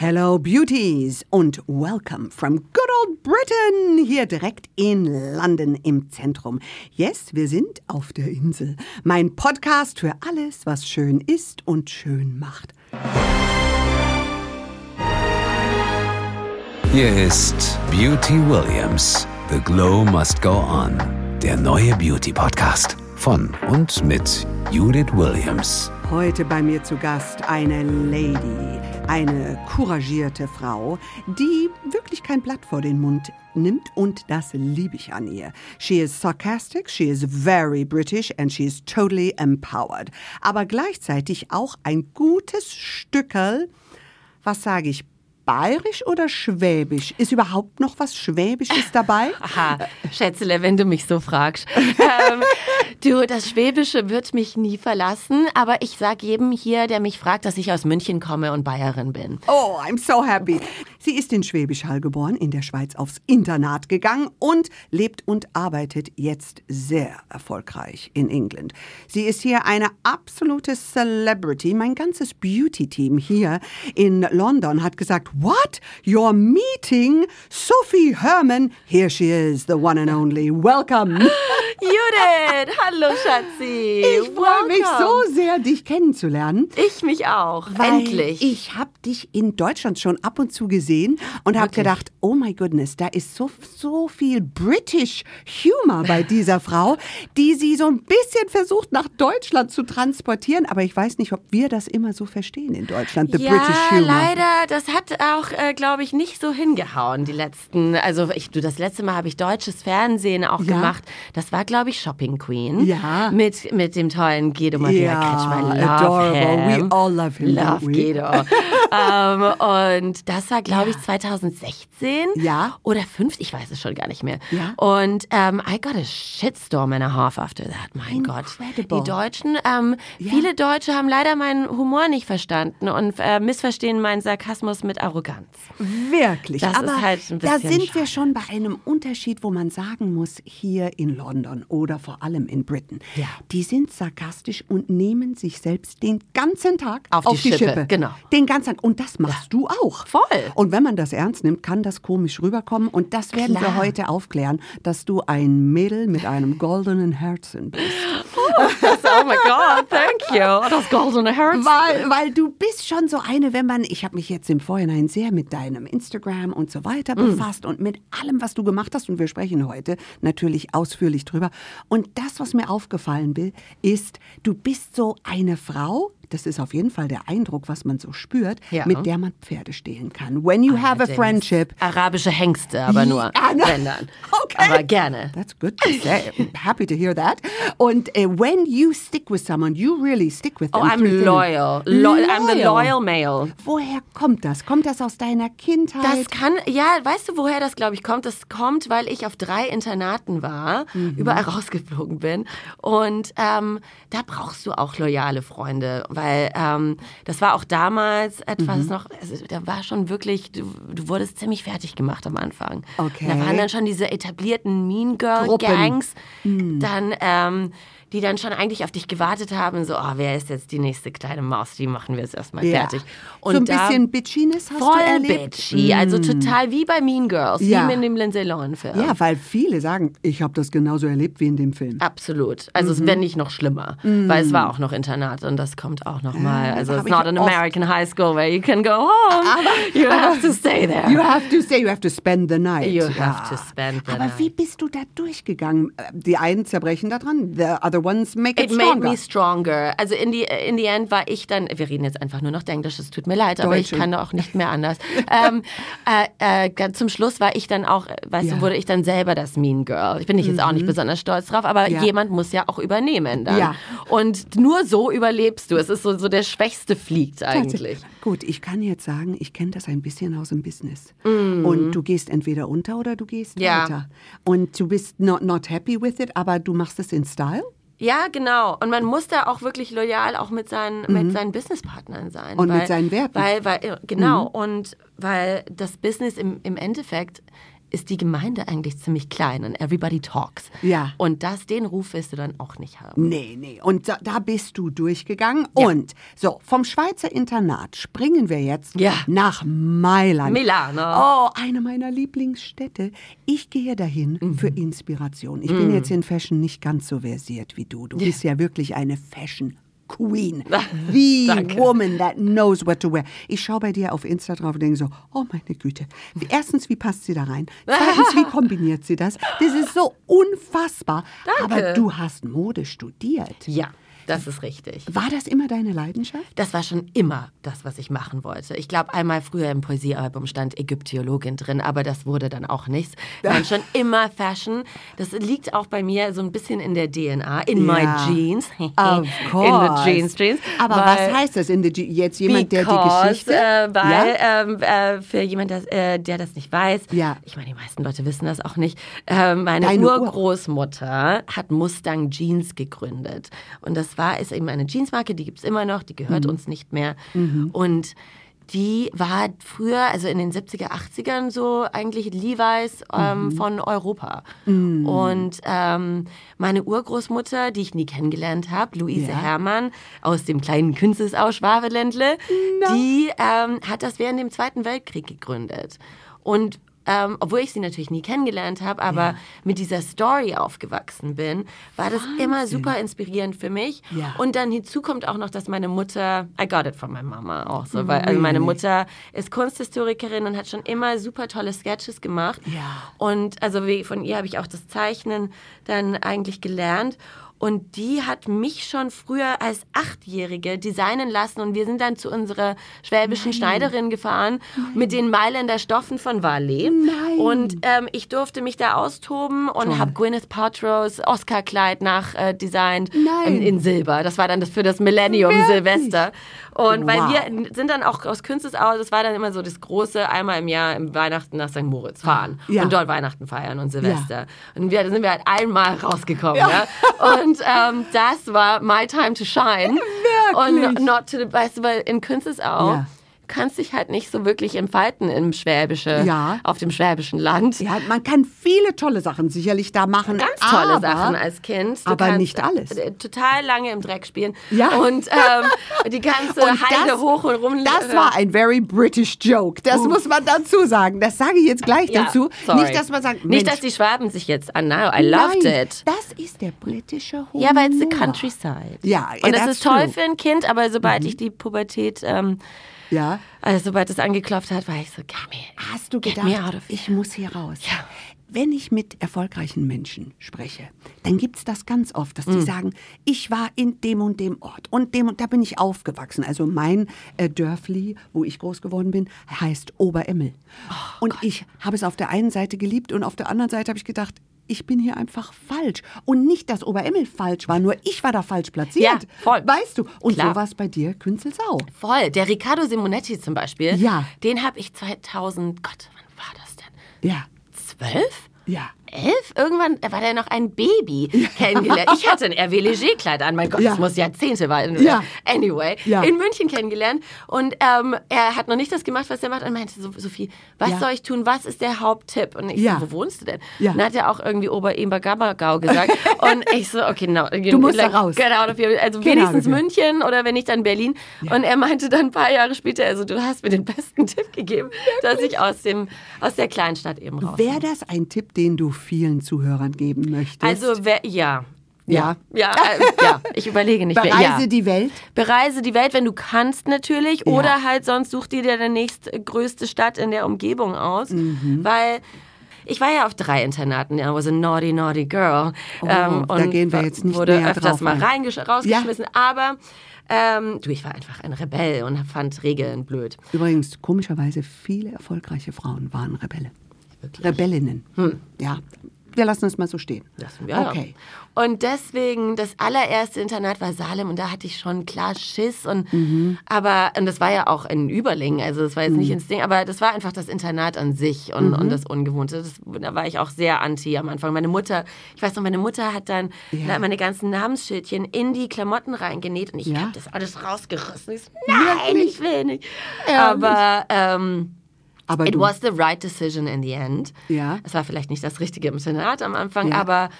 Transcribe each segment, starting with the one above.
Hello Beauties und welcome from good old Britain, hier direkt in London im Zentrum. Yes, wir sind auf der Insel. Mein Podcast für alles, was schön ist und schön macht. Hier ist Beauty Williams. The Glow Must Go On. Der neue Beauty Podcast von und mit Judith Williams. Heute bei mir zu Gast eine Lady, eine couragierte Frau, die wirklich kein Blatt vor den Mund nimmt und das liebe ich an ihr. She is sarcastic, she is very British and she is totally empowered. Aber gleichzeitig auch ein gutes Stückerl, was sage ich, bayerisch oder schwäbisch? Ist überhaupt noch was Schwäbisches dabei? Aha, Schätzele, wenn du mich so fragst. ähm, du, das Schwäbische wird mich nie verlassen, aber ich sag jedem hier, der mich fragt, dass ich aus München komme und Bayerin bin. Oh, I'm so happy. Sie ist in Schwäbisch Hall geboren, in der Schweiz aufs Internat gegangen und lebt und arbeitet jetzt sehr erfolgreich in England. Sie ist hier eine absolute Celebrity. Mein ganzes Beauty-Team hier in London hat gesagt, What? You're meeting Sophie Herman? Here she is, the one and only. Welcome. Judith, hallo Schatzi. Ich freue mich so sehr, dich kennenzulernen. Ich mich auch. Endlich. Ich habe dich in Deutschland schon ab und zu gesehen und habe gedacht, oh my goodness, da ist so, so viel British Humor bei dieser Frau, die sie so ein bisschen versucht nach Deutschland zu transportieren. Aber ich weiß nicht, ob wir das immer so verstehen in Deutschland, the ja, British Humor. leider, das hat auch, äh, glaube ich, nicht so hingehauen, die letzten, also ich, du, das letzte Mal habe ich deutsches Fernsehen auch Ja. gemacht. Das war, glaube ich, Shopping Queen. Ja. Mit, mit dem tollen Guido Maria Ja, Kretschmer. Love adorable. him. We all love him, Love? Guido. ähm, und das war, glaube ich, 2016 Ja. oder 5, ich weiß es schon gar nicht mehr. Ja. Und ähm, I got a shitstorm and a half after that. Mein Gott. Incredible. Die Deutschen, ähm, viele Deutsche haben leider meinen Humor nicht verstanden und äh, missverstehen meinen Sarkasmus mit Arroganz. Wirklich. Das ist Aber halt ein da bisschen sind wir schade. schon bei einem Unterschied, wo man sagen muss, hier in London oder vor allem in Britain, Ja. die sind sarkastisch und nehmen sich selbst den ganzen Tag Auf die Schippe, genau. Den ganzen Tag. Und das machst du auch. Voll. Und wenn man das ernst nimmt, kann das komisch rüberkommen. Und das werden wir Klar. heute aufklären, dass du ein Mädel mit einem goldenen Herzen bist. oh my God, thank you. Das goldene Herz. Weil, weil du bist schon so eine, wenn man, ich habe mich jetzt im Vorhinein sehr mit deinem Instagram und so weiter Mm. befasst und mit allem, was du gemacht hast. Und wir sprechen heute natürlich ausführlich drüber. Und das, was mir aufgefallen will, ist, du bist so eine Frau, das ist auf jeden Fall der Eindruck, was man so spürt, Ja. mit der man Pferde stehlen kann. When you have a Allerdings. friendship. Arabische Hengste, aber nur, Ja, ne? wenn dann. Okay. Aber gerne. That's good to say. Happy to hear that. Und uh, when you stick with someone, you really stick with them. Oh, I'm loyal. Lo I'm the loyal male. Woher kommt das? Kommt das aus deiner Kindheit? Das kann, ja, weißt du, woher das, glaube ich, kommt? Das kommt, weil ich auf drei Internaten war, Mhm. überall rausgeflogen bin. Und ähm, da brauchst du auch loyale Freunde, weil ähm, das war auch damals etwas Mhm. noch, also, da war schon wirklich, du, du wurdest ziemlich fertig gemacht am Anfang. Okay. Da waren dann schon diese etablierten Mean Girl Gruppen. Gangs, Mhm. dann, ähm, die dann schon eigentlich auf dich gewartet haben, so, oh, wer ist jetzt die nächste kleine Maus, die machen wir jetzt erstmal ja. fertig. so ein da- bisschen Bitchiness hast Voll du erlebt? bitchy, also total wie bei Mean Girls, Ja. wie in dem Lindsay Lohan-Film. Ja, weil viele sagen, ich habe das genauso erlebt wie in dem Film. Absolut. Also Mhm. es wenn nicht noch schlimmer, weil es war auch noch Internat und das kommt auch noch mal. Also it's not an American high school where you can go home. you have to stay there. You have to say, you have to spend the night. You have to spend the Aber night. wie bist du da durchgegangen? Äh, Die einen zerbrechen daran, the other ones make it, It made stronger. me stronger. Also in die, in the end war ich dann, wir reden jetzt einfach nur noch Englisch, es tut mir leid, aber ich kann auch nicht mehr anders. ähm, äh, äh, zum Schluss war ich dann auch, äh, weißt Ja. Mhm. du, wurde ich dann selber das Mean Girl. Ich bin nicht jetzt auch nicht besonders stolz drauf, aber Ja. jemand muss ja auch übernehmen dann. Ja. Und nur so überlebst du. Es ist so, so der Schwächste fliegt eigentlich. Gut, ich kann jetzt sagen, ich kenne das ein bisschen aus dem Business. Mhm. Und du gehst entweder unter oder du gehst Ja. weiter. Und du bist not, not happy with it, aber du machst es in Style? Ja, genau. Und man muss da auch wirklich loyal auch mit seinen, mit seinen Businesspartnern sein. Mhm. Und mit weil, seinen Werten. Mhm. Weil, weil, äh, genau. Und weil das Business im, im Endeffekt ist die Gemeinde eigentlich ziemlich klein und everybody talks. Ja. Und das, den Ruf wirst du dann auch nicht haben. Nee, nee. Und da, da bist du durchgegangen. Ja. Und so, vom Schweizer Internat springen wir jetzt Ja. nach Mailand. Milano. Oh, eine meiner Lieblingsstädte. Ich gehe dahin Mhm. für Inspiration. Ich bin jetzt in Fashion nicht ganz so versiert wie du. Du bist ja wirklich eine Fashion Queen. The woman that knows what to wear. Ich schaue bei dir auf Insta drauf und denke so, oh meine Güte. Erstens, wie passt sie da rein? Zweitens, wie kombiniert sie das? Das ist so unfassbar. Danke. Aber du hast Mode studiert. Ja, das ist richtig. War das immer deine Leidenschaft? Das war schon immer das, was ich machen wollte. Ich glaube, einmal früher im Poesiealbum stand Ägyptiologin drin, aber das wurde dann auch nichts. Dann schon immer Fashion. Das liegt auch bei mir so ein bisschen in der DNA, in Ja. my jeans. Of course. In the jeans, jeans. Aber Weil- was heißt das in the jetzt jemand, der die Because, Geschichte? Äh, weil, ja? ähm, äh, für jemand, das, äh, der das nicht weiß, Ja. ich meine, die meisten Leute wissen das auch nicht, äh, meine Deine Ur- Urgroßmutter hat Mustang Jeans gegründet. Und das war, ist eben eine Jeansmarke, die gibt es immer noch, die gehört Mhm. uns nicht mehr. Und die war früher, also in den 70er, 80ern so eigentlich Levi's ähm, Mhm. von Europa. Und ähm, meine Urgroßmutter, die ich nie kennengelernt habe, Luise Ja. Herrmann aus dem kleinen Künstlersau Schwabeländle, die ähm, hat das während dem Zweiten Weltkrieg gegründet. Und ähm, obwohl ich sie natürlich nie kennengelernt habe, aber mit dieser Story aufgewachsen bin, war das immer super inspirierend für mich. Ja. Und dann hinzu kommt auch noch, dass meine Mutter, I got it from my Mama auch so, weil also meine? Mutter ist Kunsthistorikerin und hat schon immer super tolle Sketches gemacht. Ja. Und also von ihr habe ich auch das Zeichnen dann eigentlich gelernt. Und die hat mich schon früher als Achtjährige designen lassen und wir sind dann zu unserer schwäbischen Schneiderin gefahren mit den Mailänder Stoffen von Valet. Nein. Und ähm, ich durfte mich da austoben und habe Gwyneth Paltrow's Oscar-Kleid nachdesignt Nein. in, in Silber. Das war dann das für das Millennium Wirklich? Silvester. Und weil Wow. wir sind dann auch aus Künstlersau, das war dann immer so das große, einmal im Jahr im Weihnachten nach St. Moritz fahren Ja. und dort Weihnachten feiern und Silvester. Und wir, da sind wir halt einmal rausgekommen. Ja. Und ähm, das war my time to shine. Wirklich? Und not to the, weißt du, weil in Künstlersau Ja. Kannst dich halt nicht so wirklich entfalten im Schwäbische, Ja. auf dem schwäbischen Land. Ja, man kann viele tolle Sachen sicherlich da machen. Ganz tolle aber, Sachen als Kind. Du aber nicht alles. äh, Total lange im Dreck spielen. Ja. Und ähm, die ganze Und Heide das- hoch und rum. Das war ein very British joke. Das muss man dazu sagen. Das sage ich jetzt gleich Ja, dazu. sorry. Nicht, dass man sagt, Nicht, Mensch, dass die Schwaben sich jetzt an. No, I loved nein, it. Das ist der britische Humor. Ja, weil es the countryside. Ja, Und das ist toll true. für ein Kind, aber sobald ich die Pubertät, ähm, Ja. also sobald es angeklopft hat, war ich so, get me. Hast du gedacht, ich muss hier raus? Ja. Wenn ich mit erfolgreichen Menschen spreche, dann gibt es das ganz oft, dass die sagen, ich war in dem und dem Ort und dem und da bin ich aufgewachsen. Also mein äh, Dörfli, wo ich groß geworden bin, heißt Oberemmel. Oh und ich habe es auf der einen Seite geliebt und auf der anderen Seite habe ich gedacht, ich bin hier einfach falsch. Und nicht, dass Oberemmel falsch war, nur ich war da falsch platziert. Ja, voll. Weißt du? Und Klar. so war es bei dir, Künzelsau. Voll. Der Riccardo Simonetti zum Beispiel, Ja. den habe ich 2000, Gott, wann war das denn? Ja, Zwölf? ja. Elf, irgendwann war der noch ein Baby kennengelernt. Ich hatte ein Hervé Léger-Kleid an, mein Gott, Ja. das muss Jahrzehnte war. Ja. Anyway, Ja. in München kennengelernt und ähm, er hat noch nicht das gemacht, was er macht und meinte, so, Sophie, was Ja. soll ich tun, was ist der Haupttipp? Und ich so, wo wohnst du denn? Ja. Und dann hat er auch irgendwie Ober-Eber-Gabagau gesagt und ich so, okay, no, Du musst da raus. Here. Also wenigstens here. München oder wenn nicht, dann Berlin. Und er meinte dann ein paar Jahre später, also du hast mir den besten Tipp gegeben, dass ich aus, dem, aus der Kleinstadt eben raus Wäre das ein Tipp, den du vielen Zuhörern geben möchtest? Also, wer, ja. Ja. Ja, äh, ja, ich überlege nicht mehr. Bereise Ja. die Welt. Bereise die Welt, wenn du kannst natürlich. Ja. Oder halt sonst such dir deine nächstgrößte Stadt in der Umgebung aus. Mhm. Weil ich war ja auf drei Internaten. I was a naughty, naughty girl. Ähm, Oh, da gehen wir jetzt nicht wurde näher öfters drauf mal ein. reingesch- rausgeschmissen. Aber ähm, du, ich war einfach ein Rebell und fand Regeln blöd. Übrigens, komischerweise, viele erfolgreiche Frauen waren Rebelle. Rebellinnen. Ja, wir lassen es mal so stehen. Das, ja. Okay. Und deswegen, das allererste Internat war Salem und da hatte ich schon klar Schiss. Und, Mhm. aber, und das war ja auch in Überlingen, also das war jetzt nicht ins Ding, aber das war einfach das Internat an sich und, Mhm. und das Ungewohnte. Das, da war ich auch sehr anti am Anfang. Meine Mutter, ich weiß noch, meine Mutter hat dann Ja. meine ganzen Namensschildchen in die Klamotten reingenäht und ich Ja. habe das alles rausgerissen. Ich so, nein, Wirklich? ich will nicht. Ehrlich? Aber, ähm, Aber It du, was the right decision in the end. Ja. Es war vielleicht nicht das Richtige im Senat am Anfang, Ja. aber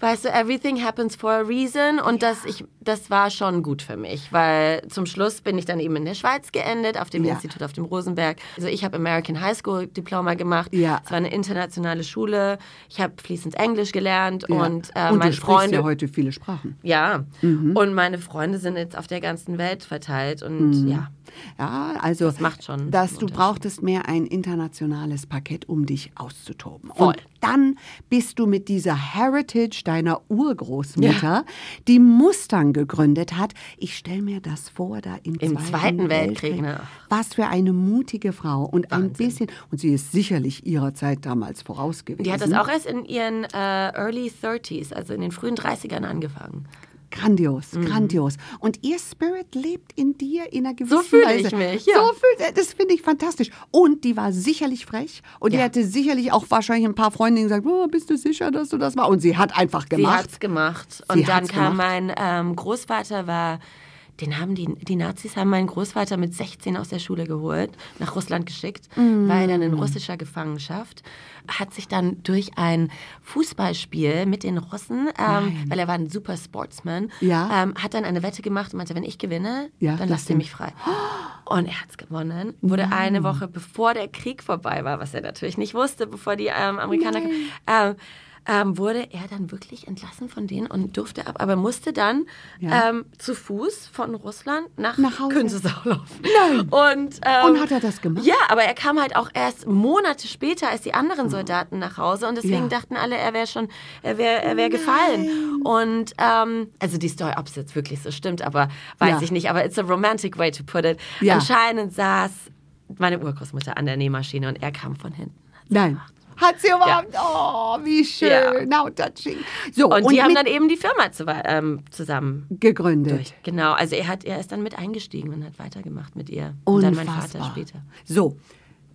weißt du, everything happens for a reason und das, ich, das war schon gut für mich, weil zum Schluss bin ich dann eben in der Schweiz geendet, auf dem Ja. Institut auf dem Rosenberg. Also ich habe American High School Diploma gemacht. Ja. Es war eine internationale Schule. Ich habe fließend Englisch gelernt ja. und, äh, und meine du sprichst Freunde ja heute viele Sprachen. ja, Mhm. und meine Freunde sind jetzt auf der ganzen Welt verteilt und ja, Ja, also Das macht schon dass du brauchtest mehr ein internationales Parkett, um dich auszutoben. Voll. Und dann bist du mit dieser Heritage deiner Urgroßmutter, die Mustang gegründet hat. Ich stelle mir das vor, da im, Im Zweiten Weltkrieg, ne? Was für eine mutige Frau und ein bisschen und sie ist sicherlich ihrer Zeit damals voraus gewesen. die hat das auch erst in ihren äh, Early 30s, also in den frühen 30ern angefangen. Grandios, grandios. Und ihr Spirit lebt in dir in einer gewissen Mhm. fühle Weise. ich mich, ja. So fühlt, das finde ich fantastisch. Und die war sicherlich frech. Und die Ja. hatte sicherlich auch wahrscheinlich ein paar Freundinnen gesagt, oh, bist du sicher, dass du das machst? Und sie hat einfach Sie gemacht. hat's gemacht. Sie Und dann kam gemacht. mein ähm, Großvater, war, den haben die, die Nazis haben meinen Großvater mit 16 aus der Schule geholt, nach Russland geschickt, Mm. war er dann in russischer Gefangenschaft, hat sich dann durch ein Fußballspiel mit den Russen, ähm, weil er war ein super Sportsman, Ja. ähm, hat dann eine Wette gemacht und meinte, wenn ich gewinne, Ja, dann lass lasst ihr mich frei. Und er hat's gewonnen, wurde eine Woche bevor der Krieg vorbei war, was er natürlich nicht wusste, bevor die ähm, Amerikaner ähm, wurde er dann wirklich entlassen von denen und durfte ab, aber musste dann Ja. ähm, zu Fuß von Russland nach, Nach Hause. Künzelsau laufen. Nein. Und, ähm, Und hat er das gemacht? Ja, aber er kam halt auch erst Monate später als die anderen Soldaten nach Hause und deswegen Ja. dachten alle, er wäre schon, er wäre er wär gefallen. Und ähm, also die Story, ob es jetzt wirklich so stimmt, aber weiß Ja. ich nicht. Aber it's a romantic way to put it. Ja. Anscheinend saß meine Urgroßmutter an der Nähmaschine und er kam von hinten. Nein. Hat sie überhaupt? Oh, wie schön. Now touching. So, Und, die haben dann eben die Firma zu, ähm, zusammen gegründet. durch. Genau, also er, hat, er ist dann mit eingestiegen und hat weitergemacht mit ihr. Und dann mein Vater Unfassbar. später. So,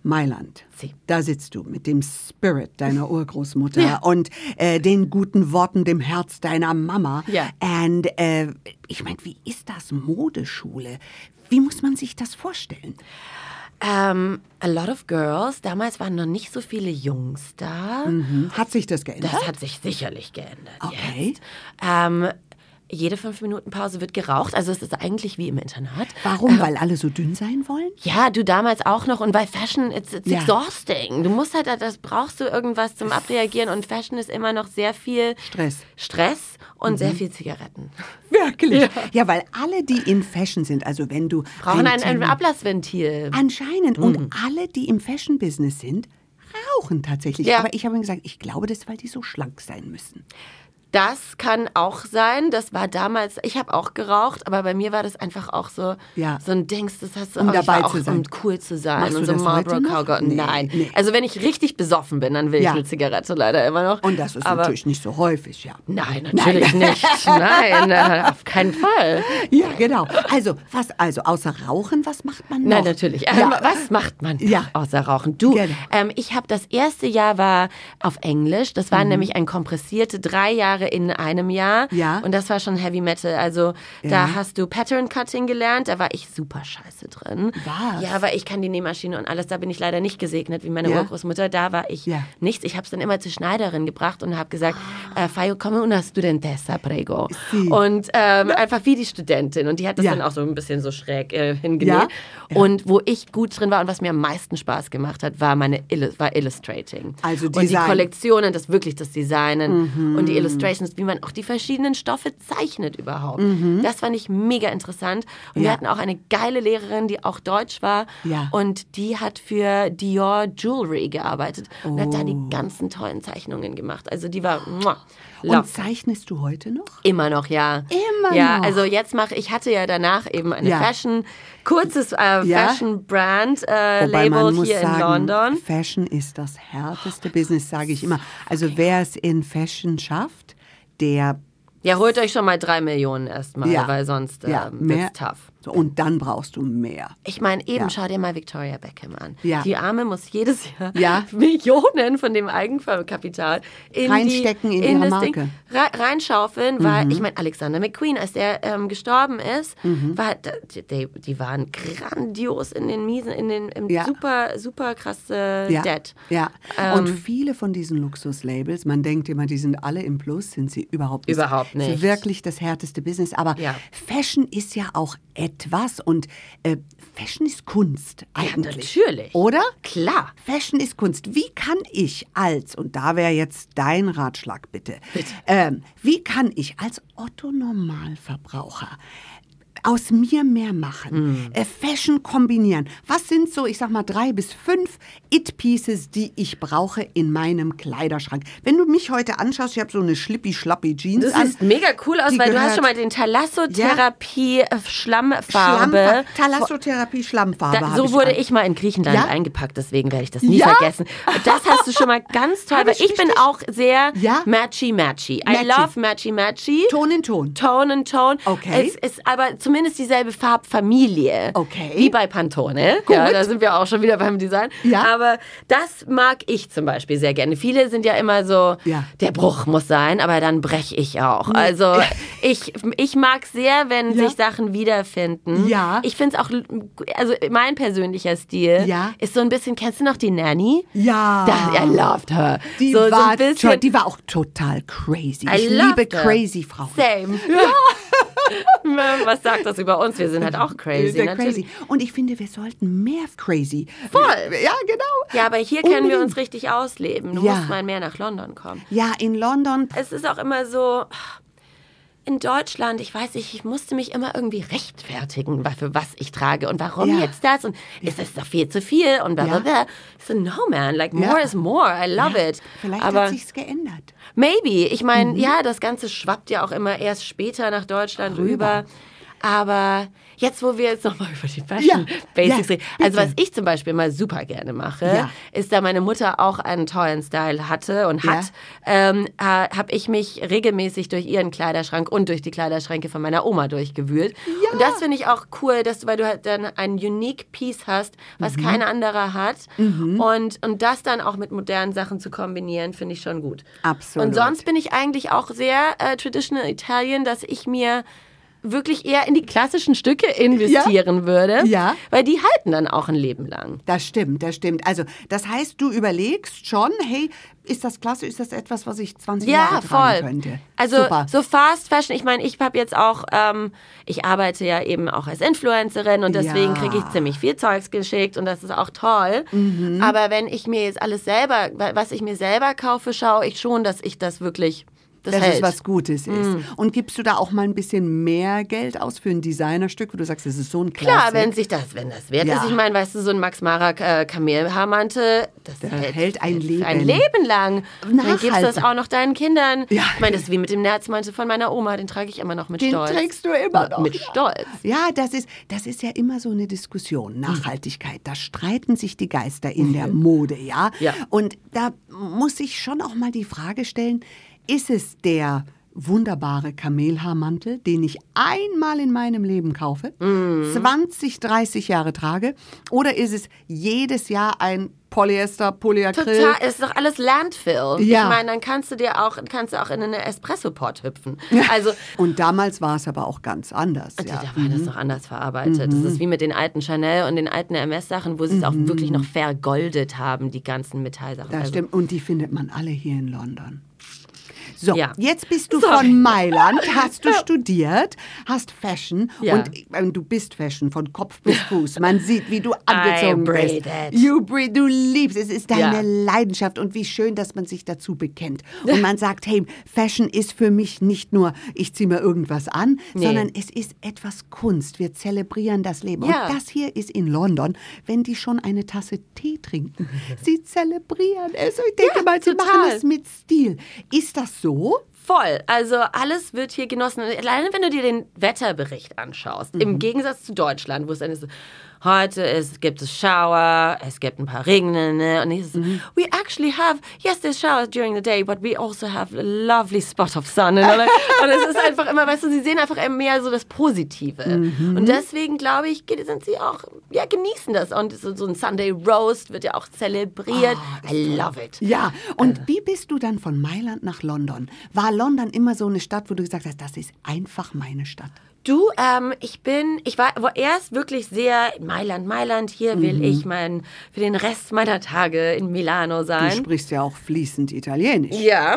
Mailand. Sie. Da sitzt du mit dem Spirit deiner Urgroßmutter und äh, den guten Worten, dem Herz deiner Mama. Ja. Und äh, ich meine, wie ist das Modeschule? Wie muss man sich das vorstellen? Ähm, a lot of girls. Damals waren noch nicht so viele Jungs da. Hm, Hat sich das geändert? Das hat sich sicherlich geändert. Okay. Ähm, jede fünf Minuten Pause wird geraucht. Also es ist eigentlich wie im Internat. Warum? Weil alle so dünn sein wollen? Ja, du damals auch noch und weil Fashion, it's, it's Ja. exhausting. Du musst halt, das brauchst du irgendwas zum Abreagieren und Fashion ist immer noch sehr viel Stress. Mhm. Stress und sehr viel Zigaretten. Wirklich? Ja. weil alle, die in Fashion sind, also wenn du Brauchen ein, ein Ablassventil. Anscheinend. Und alle, die im Fashion-Business sind, rauchen tatsächlich. Ja. Aber ich habe mir gesagt, ich glaube, das ist, weil die so schlank sein müssen. Das kann auch sein. Das war damals, ich habe auch geraucht, aber bei mir war das einfach auch so, Ja. so ein Dings, das hast du Um auch, dabei war zu auch, sein. um cool zu sein Machst und so Marlboro? Cowgirl. Nee, Nein. nee. Also wenn ich richtig besoffen bin, dann will Ja. ich eine Zigarette leider immer noch. Und das ist aber, natürlich nicht so häufig, ja. Nein, natürlich nicht. Nein, auf keinen Fall. Ja, genau. Also, was, also außer Rauchen, was macht man noch? Nein, natürlich. Ähm, Ja. Was macht man Ja. außer Rauchen? Du, Genau. ähm, ich habe das erste Jahr war auf Englisch. Das Mhm. waren nämlich ein kompressierte drei Jahre in einem Jahr. Ja. Und das war schon Heavy Metal. Also Ja. da hast du Pattern Cutting gelernt. Da war ich super scheiße drin. Was? Ja, weil ich kann die Nähmaschine und alles. Da bin ich leider nicht gesegnet wie meine Ja. Urgroßmutter. Da war ich Ja. nichts. Ich habe es dann immer zur Schneiderin gebracht und habe gesagt, äh, Fayo, come una studentessa, prego. Sie. Und ähm, einfach wie die Studentin. Und die hat das dann auch so ein bisschen so schräg äh, hingenäht. Und wo ich gut drin war und was mir am meisten Spaß gemacht hat, war meine Illu war Illustrating. Also Und die Design. Mhm. Kollektionen, das wirklich das Designen und die Illustrations, wie man auch die verschiedenen Stoffe zeichnet überhaupt. Das fand ich mega interessant. Und wir Mhm. Ja. hatten auch eine geile Lehrerin, die auch Deutsch war. Ja. Und die hat für Dior Jewelry gearbeitet und hat da die Oh. ganzen tollen Zeichnungen gemacht. Also die war muah, Und zeichnest du heute noch? Immer noch, ja. Immer ja, noch? also jetzt mache ich hatte ja danach eben eine Ja. Fashion, kurzes äh, Ja. Fashion Brand äh, Label man muss hier sagen, in London. Fashion ist das härteste Business, sage ich immer. Also wer es in Fashion schafft, der Ja, holt euch schon mal drei Millionen erstmal, Ja. weil sonst Ja, ähm, mehr- wird's tough. So, und dann brauchst du mehr. Ich meine, eben Ja. schau dir mal Victoria Beckham an. Ja. Die Arme muss jedes Jahr Ja. Millionen von dem Eigenkapital in Reinstecken die, in ihre das Ding Marke. re- reinschaufeln, weil Mhm. ich meine, Alexander McQueen, als der ähm, gestorben ist, war, die, die, waren grandios in den miesen, in den im Ja. super, super krasse Ja, Dead. ja. Ähm, und viele von diesen Luxuslabels, man denkt immer, die sind alle im Plus, sind sie überhaupt nicht. Überhaupt Nicht. wirklich das härteste Business. Aber Ja. Fashion ist ja auch etwas und äh, Fashion ist Kunst eigentlich. natürlich. Oder? Klar. Fashion ist Kunst. Wie kann ich als, und da wäre jetzt dein Ratschlag bitte, Ähm, wie kann ich als Otto Normalverbraucher aus mir mehr machen, Mm. Fashion kombinieren. Was sind so, ich sag mal, drei bis fünf It-Pieces, die ich brauche in meinem Kleiderschrank? Wenn du mich heute anschaust, ich habe so eine schlippi-schlappi-Jeans Das an. sieht mega cool aus, weil du hast gehört- schon mal den Thalassotherapie äh, Schlammfarbe. Thalassotherapie, Schlammpfarbe. Da, so ich wurde an. ich mal in Griechenland Ja? eingepackt, deswegen werde ich das nie Ja? vergessen. Das hast du schon mal ganz toll, weil ich ich bin auch sehr Ja? matchy-matchy. I Matchy. love matchy-matchy. Ton in Ton. Tone and Tone. Okay. Es ist aber zumindest dieselbe Farbfamilie. Okay. Wie bei Pantone. Gut. Ja, da sind wir auch schon wieder beim Design. Ja. Aber das mag ich zum Beispiel sehr gerne. Viele sind ja immer so, Ja. der Bruch muss sein, aber dann breche ich auch. Also ich, ich mag sehr, wenn Ja. sich Sachen wiederfinden. Ja. Ich finde es auch, also mein persönlicher Stil Ja. ist so ein bisschen, kennst du noch die Nanny? Ja. Da, I loved her. Die, so, so war ein bisschen, die war auch total crazy. I Ich liebe her. crazy Frauen. Same. Was sagt das über uns? Wir sind halt auch crazy. Crazy. Und ich finde, wir sollten mehr crazy. Voll. Ja, genau. Ja, aber hier können wir Unbedingt. uns richtig ausleben. Du Ja. musst mal mehr nach London kommen. Ja, in London. Es ist auch immer so. In Deutschland, ich weiß nicht, ich musste mich immer irgendwie rechtfertigen, für was ich trage und warum Ja. jetzt das und ist das doch viel zu viel und bla bla Ja. bla. So, no man, like Ja. more is more, I love ja, it. Vielleicht Aber hat sich's geändert. maybe, ich meine, Mhm. ja, das Ganze schwappt ja auch immer erst später nach Deutschland Rüber. rüber. Aber jetzt, wo wir jetzt nochmal über die Fashion Ja, Basics ja, reden, also was ich zum Beispiel mal super gerne mache, Ja. ist, da meine Mutter auch einen tollen Style hatte und hat, ähm, äh, habe ich mich regelmäßig durch ihren Kleiderschrank und durch die Kleiderschränke von meiner Oma durchgewühlt. Und das finde ich auch cool, dass du, weil du halt dann ein unique Piece hast, was Mhm. kein anderer hat. Und, und das dann auch mit modernen Sachen zu kombinieren, finde ich schon gut. Absolut. Und sonst bin ich eigentlich auch sehr äh, traditional Italian, dass ich mir wirklich eher in die klassischen Stücke investieren würde. Ja. Weil die halten dann auch ein Leben lang. Das stimmt, das stimmt. Also, das heißt, du überlegst schon, hey, ist das klasse, ist das etwas, was ich 20 Ja, Jahre tragen voll. könnte? Also Super. so Fast Fashion, ich meine, ich habe jetzt auch, ähm, ich arbeite ja eben auch als Influencerin und deswegen Ja. kriege ich ziemlich viel Zeugs geschickt und das ist auch toll. Mhm. Aber wenn ich mir jetzt alles selber, wa- was ich mir selber kaufe, schaue ich schon, dass ich das wirklich, das, dass hält. es was Gutes ist. Mm. Und gibst du da auch mal ein bisschen mehr Geld aus für ein Designerstück, wo du sagst, das ist so ein Klar, Klassik? wenn sich das, wenn das wert Ja. ist. Ich meine, weißt du, so ein Max Mara äh, Kamelhaarmantel, das Der hält ein Leben. Ein Leben lang. Dann gibst du das auch noch deinen Kindern. Ja. Ich meine, das ist wie mit dem Nerzmantel von meiner Oma, den trage ich immer noch mit Den Stolz. trägst du immer noch. Mit Stolz. Ja, das ist, das ist ja immer so eine Diskussion. Nachhaltigkeit, da streiten sich die Geister in der Mode, ja? Ja. Und da muss ich schon auch mal die Frage stellen, ist es der wunderbare Kamelhaarmantel, den ich einmal in meinem Leben kaufe, 20, 30 Jahre trage, oder ist es jedes Jahr ein Polyester, Polyacryl? Total, ist doch alles Landfill. Ja. Ich meine, dann kannst du dir auch, kannst du auch in eine Espresso-Pot hüpfen. Also, Und damals war es aber auch ganz anders. Ja. Da war das doch anders verarbeitet. Mhm. Das ist wie mit den alten Chanel und den alten MS-Sachen, wo sie es auch wirklich noch vergoldet haben, die ganzen Metallsachen. Das Also, stimmt. Und die findet man alle hier in London. So, Ja. jetzt bist du Sorry. von Mailand, hast du studiert, hast Fashion Ja. und äh, du bist Fashion von Kopf bis Fuß. Man sieht, wie du angezogen bist. it. You breathe, du liebst es. Es ist deine Ja. Leidenschaft und wie schön, dass man sich dazu bekennt. Und man sagt, hey, Fashion ist für mich nicht nur, ich ziehe mir irgendwas an, Nee. sondern es ist etwas Kunst. Wir zelebrieren das Leben. Und das hier ist in London, wenn die schon eine Tasse Tee trinken. Sie zelebrieren es. Ich denke mal, sie machen es mit Stil. Ist das so? Voll. Also alles wird hier genossen. Alleine wenn du dir den Wetterbericht anschaust, Mhm. im Gegensatz zu Deutschland, wo es ist so, heute ist, gibt es Shower, es gibt ein paar Regnende. Ne? Und ich Mhm. we actually have, yes, there's showers during the day, but we also have a lovely spot of sun. Und, und es ist einfach immer, weißt du, sie sehen einfach mehr so das Positive. Mhm. Und deswegen glaube ich, sind sie auch, ja, genießen das. Und so, so ein Sunday Roast wird ja auch zelebriert. Ah, I love it. Ja, und wie bist du dann von Mailand nach London? War London immer so eine Stadt, wo du gesagt hast, das ist einfach meine Stadt? Du, ähm, ich bin, ich war erst wirklich sehr Mailand, Mailand, hier will ich mein, für den Rest meiner Tage in Milano Du sein. sprichst ja auch fließend Italienisch. Ja,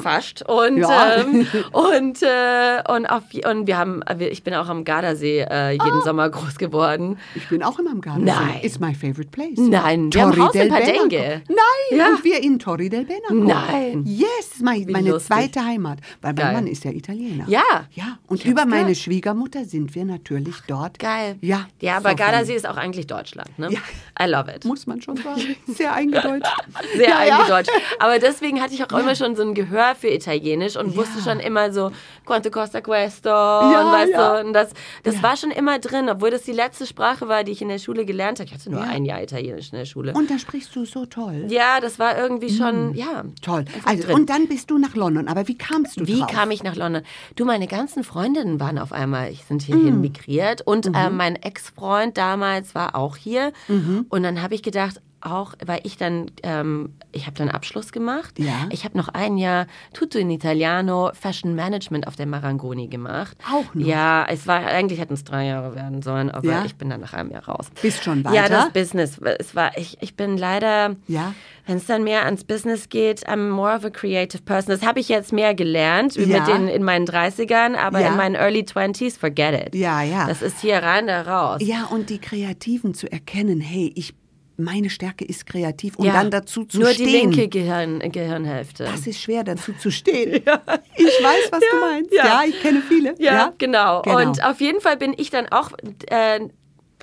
fast. Und, Ja. ähm, und, äh, und, auf, und wir haben, ich bin auch am Gardasee äh, jeden Sommer groß geworden. Ich bin auch immer am Gardasee. Nein. It's my favorite place. Nein, wir haben Haus in Padengue. Nein, Ja. und wir in Torri del Benaco. Nein. Yes, my, Wie meine lustig. zweite Heimat. Weil mein Geil. Mann ist ja Italiener. Ja. Ja, und hab's über meine. Schwiegermutter sind wir natürlich dort. Geil. Ja. Ja, aber so Gardasee ist auch eigentlich Deutschland, ne? Ja. I love it. Muss man schon sagen. Sehr eingedeutscht. sehr Ja, eingedeutscht. Aber deswegen hatte ich auch immer schon so ein Gehör für Italienisch und wusste schon immer so, quanto costa questo und weißt du, und das, das war schon immer drin, obwohl das die letzte Sprache war, die ich in der Schule gelernt habe. Ich hatte nur ein Jahr Italienisch in der Schule. Und da sprichst du so toll. ja, das war irgendwie schon, ja. Toll. Also, drin. und dann bist du nach London. Aber wie kamst du Wie drauf? kam ich nach London? Du, meine ganzen Freundinnen waren auf einmal, ich sind hierhin migriert und Mhm. äh, mein Ex-Freund damals war auch hier. Und dann habe ich gedacht, auch, weil ich dann, ähm, ich habe dann Abschluss gemacht. Ja. Ich habe noch ein Jahr Tutto in Italiano Fashion Management auf der Marangoni gemacht. Auch noch? Ja, es war, eigentlich hätten es drei Jahre werden sollen, aber Ja? ich bin dann nach einem Jahr raus. Bist schon Ja, weiter? das Business. Es war, ich, ich bin leider, Ja. wenn es dann mehr ans Business geht, I'm more of a creative person. Das habe ich jetzt mehr gelernt Ja. mit den in meinen 30ern, aber Ja. in meinen Early 20s, forget it. Ja, ja. Das ist hier rein, da raus. Ja, und die Kreativen zu erkennen, hey, ich, meine Stärke ist kreativ und Ja. dann dazu zu Nur stehen. die linke Gehirn, Gehirnhälfte. Das ist schwer, dazu zu stehen. Ich weiß, was du meinst. Ja. ja. ich kenne viele. Ja, Genau. Genau. Und auf jeden Fall bin ich dann auch, äh,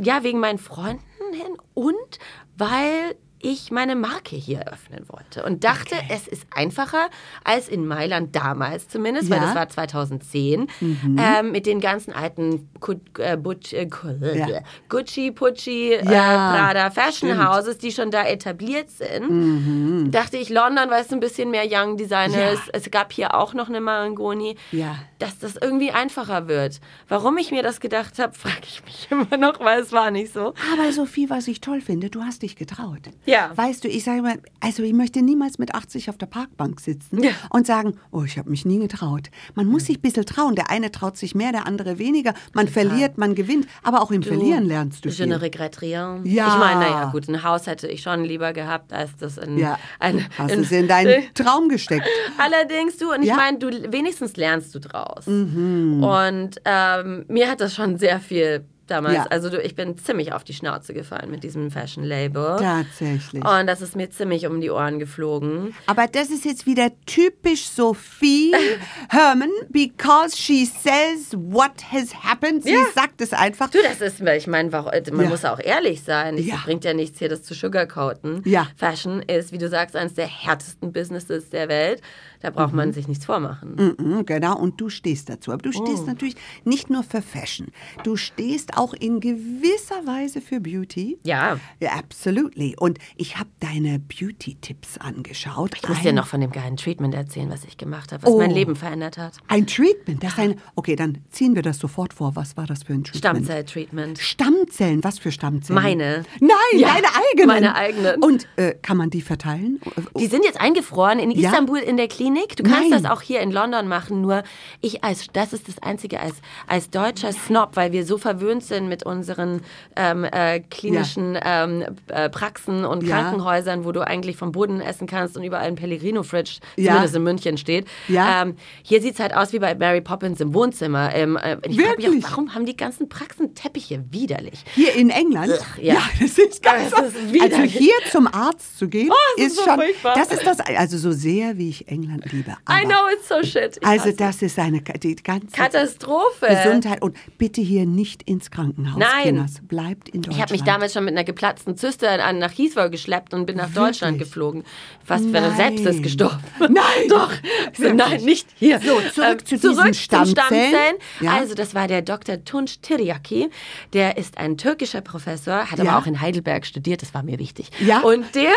ja, wegen meinen Freunden hin und weil ich meine Marke hier eröffnen wollte und dachte, es ist einfacher als in Mailand damals zumindest, weil Ja. Mhm. das war 2010, ähm, mit den ganzen alten äh, äh, Ku- Ja. Gucci, Pucci, äh, Ja, Prada Fashion stimmt. Mhm. Houses, die schon da etabliert sind. Dachte ich, London, weil es ein bisschen mehr Young Designers, Ja. es gab hier auch noch eine Marangoni Ja. dass das irgendwie einfacher wird. Warum ich mir das gedacht habe, frage ich mich immer noch, weil es war nicht so. Aber Sophie, was ich toll finde, du hast dich getraut. Ja. Weißt du, ich sage mal, also ich möchte niemals mit 80 auf der Parkbank sitzen Ja. und sagen, oh, ich habe mich nie getraut. Man muss sich ein bisschen trauen. Der eine traut sich mehr, der andere weniger. Man verliert, man gewinnt. Aber auch im Verlieren lernst du Je ne viel. regrette rien. Ja. Ich meine, naja, gut, ein Haus hätte ich schon lieber gehabt, als das in Ja, ein. hast in, es in deinen Traum gesteckt. Allerdings du, und ich Ja. Mhm. meine, du wenigstens lernst du draus. Und ähm, mir hat das schon sehr viel damals, Ja. also du, ich bin ziemlich auf die Schnauze gefallen mit diesem Fashion Label. Tatsächlich. Und das ist mir ziemlich um die Ohren geflogen. Aber das ist jetzt wieder typisch Sophie Herman, because she says what has happened. Sie Ja. sagt es einfach. Du, das ist, ich meine, warum- man Ja. muss auch ehrlich sein. Es bringt ja nichts hier, das zu sugarcoaten. Ja. Fashion ist, wie du sagst, eines der härtesten Businesses der Welt. Da braucht man sich nichts vormachen. Mhm, genau, und du stehst dazu. Aber du Oh. stehst natürlich nicht nur für Fashion. Du stehst auch in gewisser Weise für Beauty. Ja. Ja, absolutely. Und ich habe deine Beauty-Tipps angeschaut. Ich muss ein, dir noch von dem geilen Treatment erzählen, was ich gemacht habe, was Oh. mein Leben verändert hat. Ein Treatment. Das ein, okay, dann ziehen wir das sofort vor. Was war das für ein Treatment? Stammzell-Treatment. Stammzellen. Was für Stammzellen? Meine. Nein, Ja, deine eigenen. meine eigenen. Und äh, kann man die verteilen? Die sind jetzt eingefroren in Ja? Istanbul in der Klinik. Du kannst Nein. das auch hier in London machen. Nur ich als, das ist das Einzige als, als deutscher Snob, weil wir so verwöhnt sind mit unseren ähm, äh, klinischen ähm, äh, Praxen und Ja. Krankenhäusern, wo du eigentlich vom Boden essen kannst und überall ein Pellegrino-Fridge, Ja. zumindest in München steht. Ja. Ähm, hier sieht es halt aus wie bei Mary Poppins im Wohnzimmer. Ähm, äh, ich frage mich Wirklich? auch, warum haben die ganzen Praxen Teppiche widerlich? Hier in England? Ugh, ja. das ist ganz Das ist Also widerlich. hier zum Arzt zu gehen, es ist ist so schon, furchtbar. das ist das, also so sehr wie ich England liebe. Aber I know it's so shit. Ich Also das ist eine die ganze Katastrophe. Gesundheit und bitte hier nicht ins Krankenhaus, Nein. Kinders. Bleibt in Deutschland. Ich habe mich damals schon mit einer geplatzten Zyste an, nach Heathrow geschleppt und bin nach Deutschland Wirklich? geflogen. Fast wenn Nein. selbst ist gestorben. Nein. Doch. So, nein, nicht hier. So, zurück zu diesen zum Stammzellen. Stammzellen. Ja. Also, das war der Dr. Tunç Tiryaki. Der ist ein türkischer Professor, hat Ja. aber auch in Heidelberg studiert. Das war mir wichtig. Ja. Und der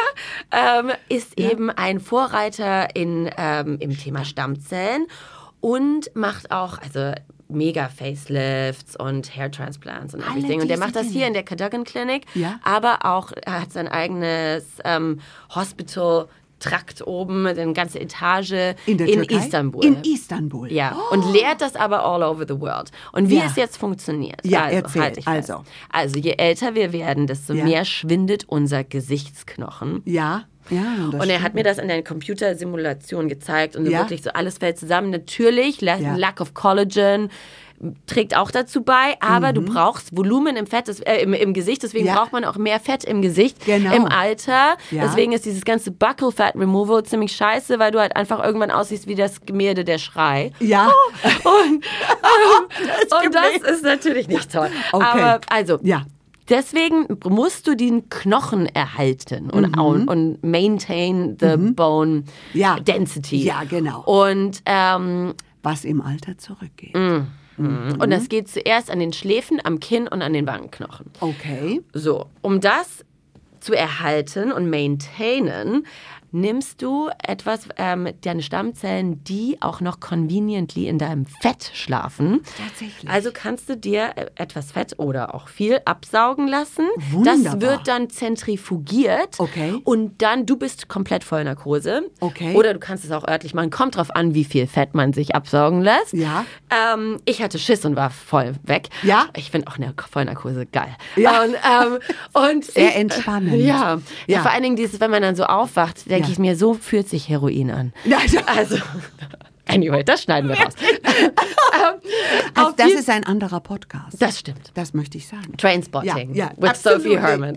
ähm, ist eben ein Vorreiter in, ähm, im Thema Stammzellen und macht auch, also mega Facelifts und Hair Transplants und everything. Und der macht das hier in der Cadogan Clinic, Ja. aber auch, er hat sein eigenes ähm, Hospital Trakt oben, eine ganze Etage in, Türkei? Istanbul. In Istanbul. ja, und lehrt das aber all over the world. Und wie Ja. es jetzt funktioniert. Ja, also, erzähl. halt fest. Also. also, je älter wir werden, desto Ja. mehr schwindet unser Gesichtsknochen. Ja, ja. Das Und er hat mir das in der Computersimulation gezeigt und Ja. wirklich so alles fällt zusammen. Natürlich, Ja. Lack of Collagen trägt auch dazu bei, aber du brauchst Volumen im Fett, das, äh, im, im Gesicht, deswegen Mhm. Ja. braucht man auch mehr Fett im Gesicht Genau. im Alter. Deswegen ist dieses ganze Buckle Fat Removal ziemlich scheiße, weil du halt einfach irgendwann aussiehst wie das Gemälde der Schrei. Ja. Und, ähm, und das ist natürlich nicht toll. Okay. Aber also, Ja. Deswegen musst du den Knochen erhalten und, und, und maintain the bone Mhm. Ja. density. Ja, genau. Und, ähm, Was im Alter zurückgeht. und Mhm. das geht zuerst an den Schläfen, am Kinn und an den Wangenknochen. Okay. So, um das zu erhalten und maintainen, nimmst du etwas, ähm, deine Stammzellen, die auch noch conveniently in deinem Fett schlafen. Tatsächlich. Also kannst du dir äh, etwas Fett oder auch viel absaugen lassen. Wunderbar. Das wird dann zentrifugiert. Okay. Und dann, du bist komplett voll Narkose. Okay. Oder du kannst es auch örtlich machen. Kommt drauf an, wie viel Fett man sich absaugen lässt. Ja. Ähm, ich hatte Schiss und war voll weg. Ja? Ich finde auch eine Vollnarkose geil. Ja. Und, ähm, und Sehr ich, entspannend. Ja. ja. Ja. vor allen Dingen dieses, wenn man dann so aufwacht, denke Ja. ich mir, so fühlt sich Heroin an. Ja. Also, anyway, das schneiden wir raus. Also das ist ein anderer Podcast. das stimmt. Das möchte ich sagen. Trainspotting Ja, ja, with absolutely. Sophie Herman.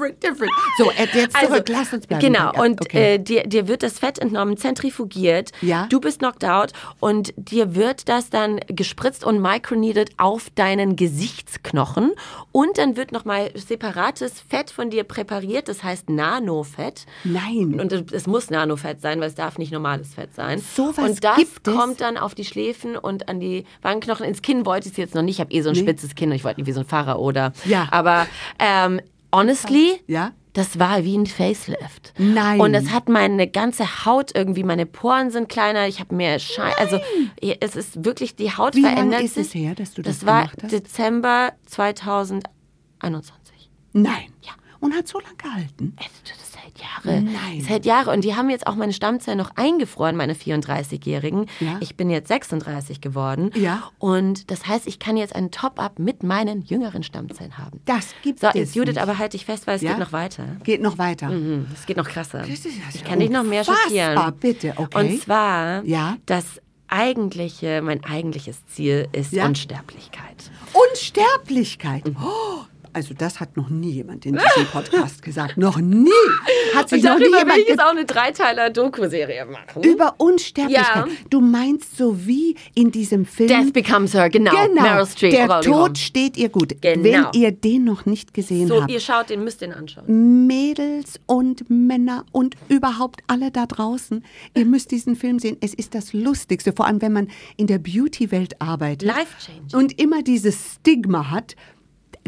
Different, different. So, äh, jetzt zurück, lass uns bleiben. Genau, Ja, und okay. äh, dir, dir wird das Fett entnommen, zentrifugiert, Ja. du bist knocked out und dir wird das dann gespritzt und microneeded auf deinen Gesichtsknochen und dann wird nochmal separates Fett von dir präpariert, das heißt Nanofett. Nein. Und es- es muss Nanofett sein, weil es darf nicht normales Fett sein. So was und das gibt es? kommt dann auf die Schläfen und an die Wangenknochen. Ins Kinn wollte ich es jetzt noch nicht. Ich habe eh so ein spitzes Kinn und ich wollte nicht wie so ein Pfarrer oder. Ja. Aber ähm, honestly, Ja? das war wie ein Facelift. Nein. Und es hat meine ganze Haut irgendwie, meine Poren sind kleiner, ich habe mehr Schein. Also es ist wirklich, die Haut Wie lange verändert ist sich. es her, dass du das Das war gemacht hast? Dezember 2021. Nein. Ja. Und hat so lange gehalten. Das Jahre. Nein. Es hält Jahre. Und die haben jetzt auch meine Stammzellen noch eingefroren, meine 34-Jährigen. Ja. Ich bin jetzt 36 geworden. Ja. Und das heißt, ich kann jetzt einen Top-Up mit meinen jüngeren Stammzellen haben. Das gibt So, es jetzt Judith, nicht. aber halte ich fest, weil es Ja? geht noch weiter. Geht noch weiter. Mhm, Es geht noch krasser. Das ist ja ich kann dich noch mehr schockieren. Bitte, okay. Und zwar, Ja. das eigentliche, mein eigentliches Ziel ist Ja. Unsterblichkeit. Unsterblichkeit. Oh, also das hat noch nie jemand in diesem Podcast gesagt. Noch nie. Hat sich Und noch nie darüber will jemand ich jetzt auch eine Dreiteiler-Doku-Serie machen. über Unsterblichkeit. Ja. Du meinst so wie in diesem Film. Death Becomes Her, genau. genau. Meryl Streep. Der Tod steht ihr gut. Genau. Wenn ihr den noch nicht gesehen So, habt. ihr schaut den, müsst den anschauen. Mädels und Männer und überhaupt alle da draußen, ihr müsst diesen Film sehen. Es ist das Lustigste, vor allem wenn man in der Beauty-Welt arbeitet Life-changing. und immer dieses Stigma hat.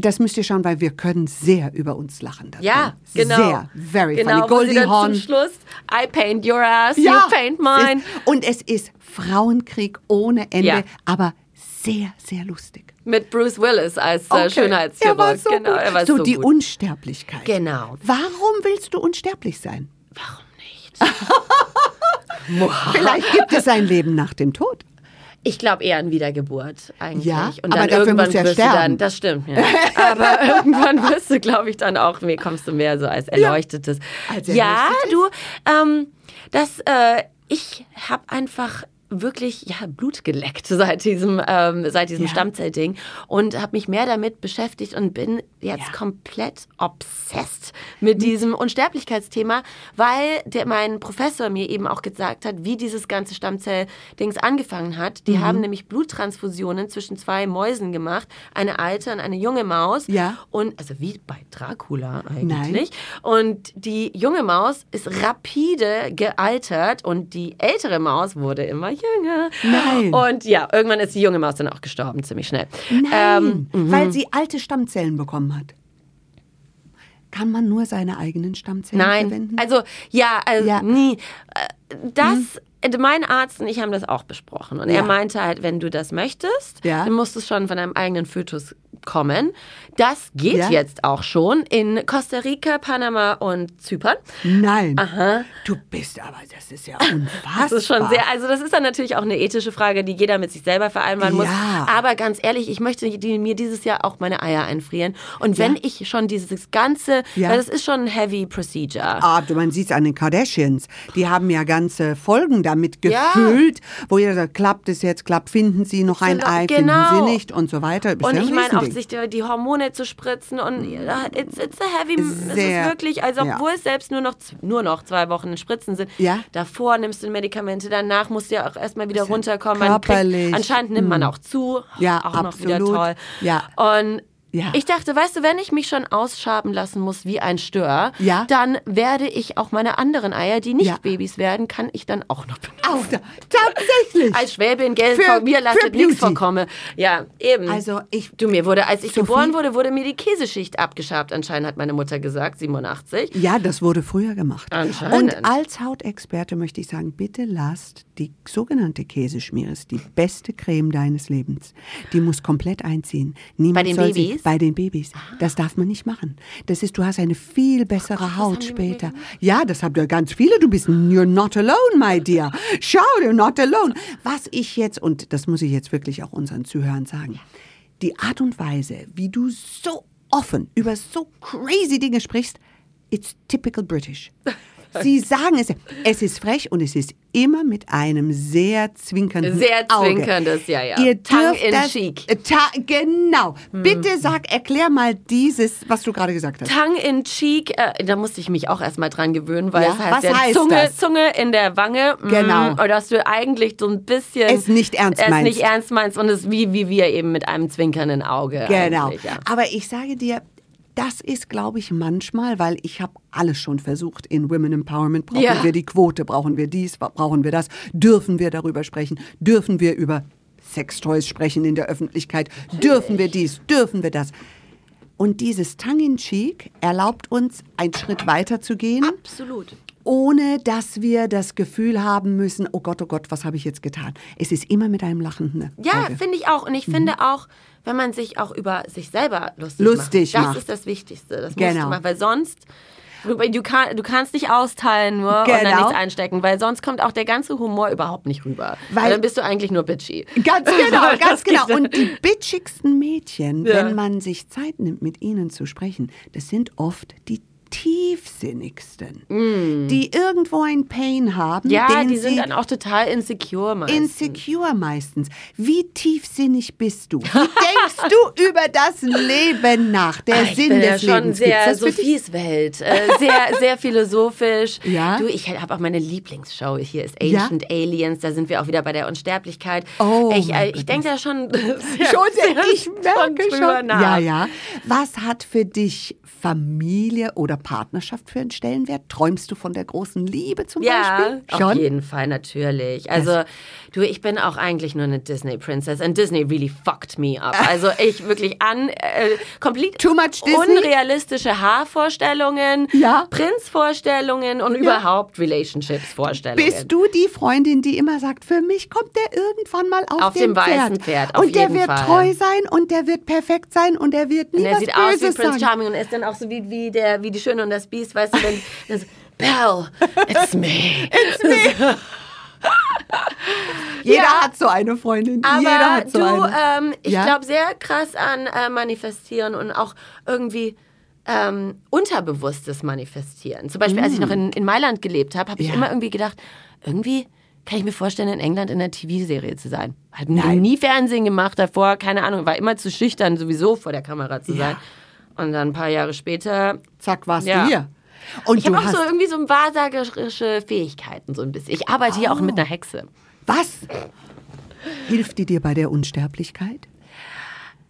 Das müsst ihr schauen, weil wir können sehr über uns lachen. Da Ja, genau. Sehr, very genau, funny. Goldie dann Hawn. zum Schluss, I paint your ass, Ja, you paint mine. ist- Und es ist Frauenkrieg ohne Ende, Ja. aber sehr, sehr lustig. Mit Bruce Willis als äh, Okay. Schönheitschirurg. Er war so genau, gut. er war so, so die gut. Unsterblichkeit. Genau. Warum willst du unsterblich sein? Warum nicht? Vielleicht gibt es ein Leben nach dem Tod. Ich glaube eher an Wiedergeburt eigentlich. Ja, und aber dann dafür irgendwann musst ja wirst du sterben. dann, das stimmt, ja. aber irgendwann wirst du, glaube ich, dann auch, mir kommst du mehr so als Erleuchtetes. Als ja, Erleuchtetes? du, ähm, das, äh, ich habe einfach wirklich ja, Blut geleckt seit diesem, ähm, seit diesem Ja. Stammzellding und habe mich mehr damit beschäftigt und bin jetzt Ja. komplett obsessed mit diesem Unsterblichkeitsthema, weil der, mein Professor mir eben auch gesagt hat, wie dieses ganze Stammzell-Dings angefangen hat. Mhm. Die haben nämlich Bluttransfusionen zwischen zwei Mäusen gemacht, eine alte und eine junge Maus. Ja. Und also wie bei Dracula eigentlich. Und die junge Maus ist rapide gealtert und die ältere Maus wurde immer jünger. Nein. Und ja, irgendwann ist die junge Maus dann auch gestorben, ziemlich schnell. Nein, Ähm, weil sie alte Stammzellen bekommen hat. Kann man nur seine eigenen Stammzellen Nein, verwenden? also ja, also Ja. nie. Äh, Das, äh, mein Arzt und ich haben das auch besprochen. Und Ja. er meinte halt, wenn du das möchtest, Ja. dann musst du schon von deinem eigenen Fötus kommen. Das geht Ja. jetzt auch schon in Costa Rica, Panama und Zypern. Nein. Aha. Du bist aber, das ist ja unfassbar. Das ist schon sehr, also das ist dann natürlich auch eine ethische Frage, die jeder mit sich selber vereinbaren muss. Ja. Aber ganz ehrlich, ich möchte die, mir dieses Jahr auch meine Eier einfrieren. Und wenn ich schon dieses ganze, Ja. weil das ist schon ein heavy procedure. Ah, du, man sieht es an den Kardashians. Die haben ja ganze Folgen damit Ja. gefüllt, wo jeder sagt, klappt es jetzt, klappt, finden Sie noch ein Genau, Ei, genau. finden Sie nicht und so weiter. Ist Und ja ich meine Riesending. Sich die, die Hormone zu spritzen und ja, it's, it's a heavy, es Sehr, ist wirklich, also ja. obwohl es selbst nur noch, nur noch zwei Wochen in Spritzen sind, Ja. davor nimmst du Medikamente, danach musst du ja auch erstmal wieder ja runterkommen. Körperlich. kriegt, anscheinend nimmt man auch zu, Ja, auch noch wieder absolut. toll. Ja. Und Ja. ich dachte, weißt du, wenn ich mich schon ausschaben lassen muss wie ein Stör, Ja. dann werde ich auch meine anderen Eier, die nicht Ja. Babys werden, kann ich dann auch noch benutzen. Auch da, tatsächlich. Als Schwäbin, gell, Für- vor mir lasst nichts Beauty. vorkommen. Ja, eben. Also ich- Du, mir wurde, als ich Sophie? geboren wurde, wurde mir die Käseschicht abgeschabt. Anscheinend hat meine Mutter gesagt, 87. Ja, das wurde früher gemacht. Anscheinend. Und als Hautexperte möchte ich sagen, bitte lasst die sogenannte Käseschmiere, ist die beste Creme deines Lebens. Die muss komplett einziehen. Niemand Bei den Babys? Bei den Babys. Das darf man nicht machen. Das ist, du hast eine viel bessere Haut mit mir später. Ja, das habt ihr ganz viele. Du bist, you're not alone, my dear. Schau, you're not alone. Was ich jetzt, und das muss ich jetzt wirklich auch unseren Zuhörern sagen, die Art und Weise, wie du so offen über so crazy Dinge sprichst, it's typical British. Sie sagen es, es ist frech und es ist immer mit einem sehr zwinkernden Sehr Auge. zwinkerndndes, ja, ja. Ihr Tongue in das, cheek. Äh, Ta genau. Hm. Bitte sag, erklär mal dieses, was du gerade gesagt hast. Tongue in cheek, äh, da musste ich mich auch erstmal dran gewöhnen, weil Ja, es heißt was ja heißt Zunge, das? Zunge in der Wange. mm, Genau. Und dass du eigentlich so ein bisschen Es nicht ernst es meinst. nicht ernst meinst und es wie, wie wir eben mit einem zwinkernden Auge. Genau. Ja. Aber ich sage dir, das ist, glaube ich, manchmal, weil ich habe alles schon versucht in Women Empowerment. Brauchen Ja. wir die Quote, brauchen wir dies, brauchen wir das, dürfen wir darüber sprechen, dürfen wir über Sextoys sprechen in der Öffentlichkeit, dürfen wir dies, dürfen wir das. Und dieses Tongue-in-Cheek erlaubt uns, einen Schritt weiter zu gehen, Absolut. Ohne dass wir das Gefühl haben müssen, oh Gott, oh Gott, was habe ich jetzt getan? Es ist immer mit einem lachenden Ja, Auge. finde ich auch. Und ich finde auch, wenn man sich auch über sich selber lustig, Lustig macht. macht. Das ist das Wichtigste. Das Genau. machen, weil sonst. Du, kann, du kannst nicht austeilen nur und dann Genau. nichts einstecken, weil sonst kommt auch der ganze Humor überhaupt nicht rüber. Weil- Weil dann bist du eigentlich nur bitchy. Ganz genau, ganz genau. Und die bitchigsten Mädchen, Ja. wenn man sich Zeit nimmt, mit ihnen zu sprechen, das sind oft die tiefsinnigsten, die irgendwo ein Pain haben, Mm. Ja, die sind dann auch total insecure meistens. insecure meistens. Wie tiefsinnig bist du? Wie denkst du über das Leben nach? Der Ah, ich Sinn bin ja des schon Lebens. sehr Gibt's das für dich? Sophies Welt, äh, sehr sehr philosophisch. Ja? Du, ich habe auch meine Lieblingsshow hier ist Ja? Ancient Aliens. Da sind wir auch wieder bei der Unsterblichkeit. Oh, ich äh, ich denke da schon sehr, Schon, sehr, ich schon merke schon. nach. Ja, ja. Was hat für dich Familie oder Partnerschaft für einen Stellenwert? Träumst du von der großen Liebe zum Ja, Beispiel? auf Schon? jeden Fall, natürlich. Also, du, ich bin auch eigentlich nur eine Disney-Princess and Disney really fucked me up. Also, ich wirklich an, äh, komplett Too much Disney? unrealistische Haarvorstellungen, Ja. Prinzvorstellungen und überhaupt Relationships-Vorstellungen. Bist du die Freundin, die immer sagt, für mich kommt der irgendwann mal auf, Auf dem weißen Pferd, auf und der wird Fall. treu sein und der wird perfekt sein und der wird nie Und er was sieht aus wie Prince. Charming und ist dann auch so wie, wie, der, wie die Schöne und das Biest, weißt du, wenn dann so, Belle, it's me. Jeder Ja. hat so eine Freundin. Aber Jeder hat so du, eine. ähm, ich Ja? glaube sehr krass an äh, Manifestieren und auch irgendwie ähm, unterbewusstes Manifestieren. Zum Beispiel, als ich noch in, in Mailand gelebt habe, habe ich Ja. immer irgendwie gedacht, irgendwie kann ich mir vorstellen, in England in einer TV-Serie zu sein. Hat nie Fernsehen gemacht davor, keine Ahnung, war immer zu schüchtern, sowieso vor der Kamera zu sein. Und dann ein paar Jahre später, Zack, warst Ja. du hier. Und ich habe auch so irgendwie so wahrsagerische Fähigkeiten, so ein bisschen. Ich arbeite hier auch mit einer Hexe. was? Hilft die dir bei der Unsterblichkeit?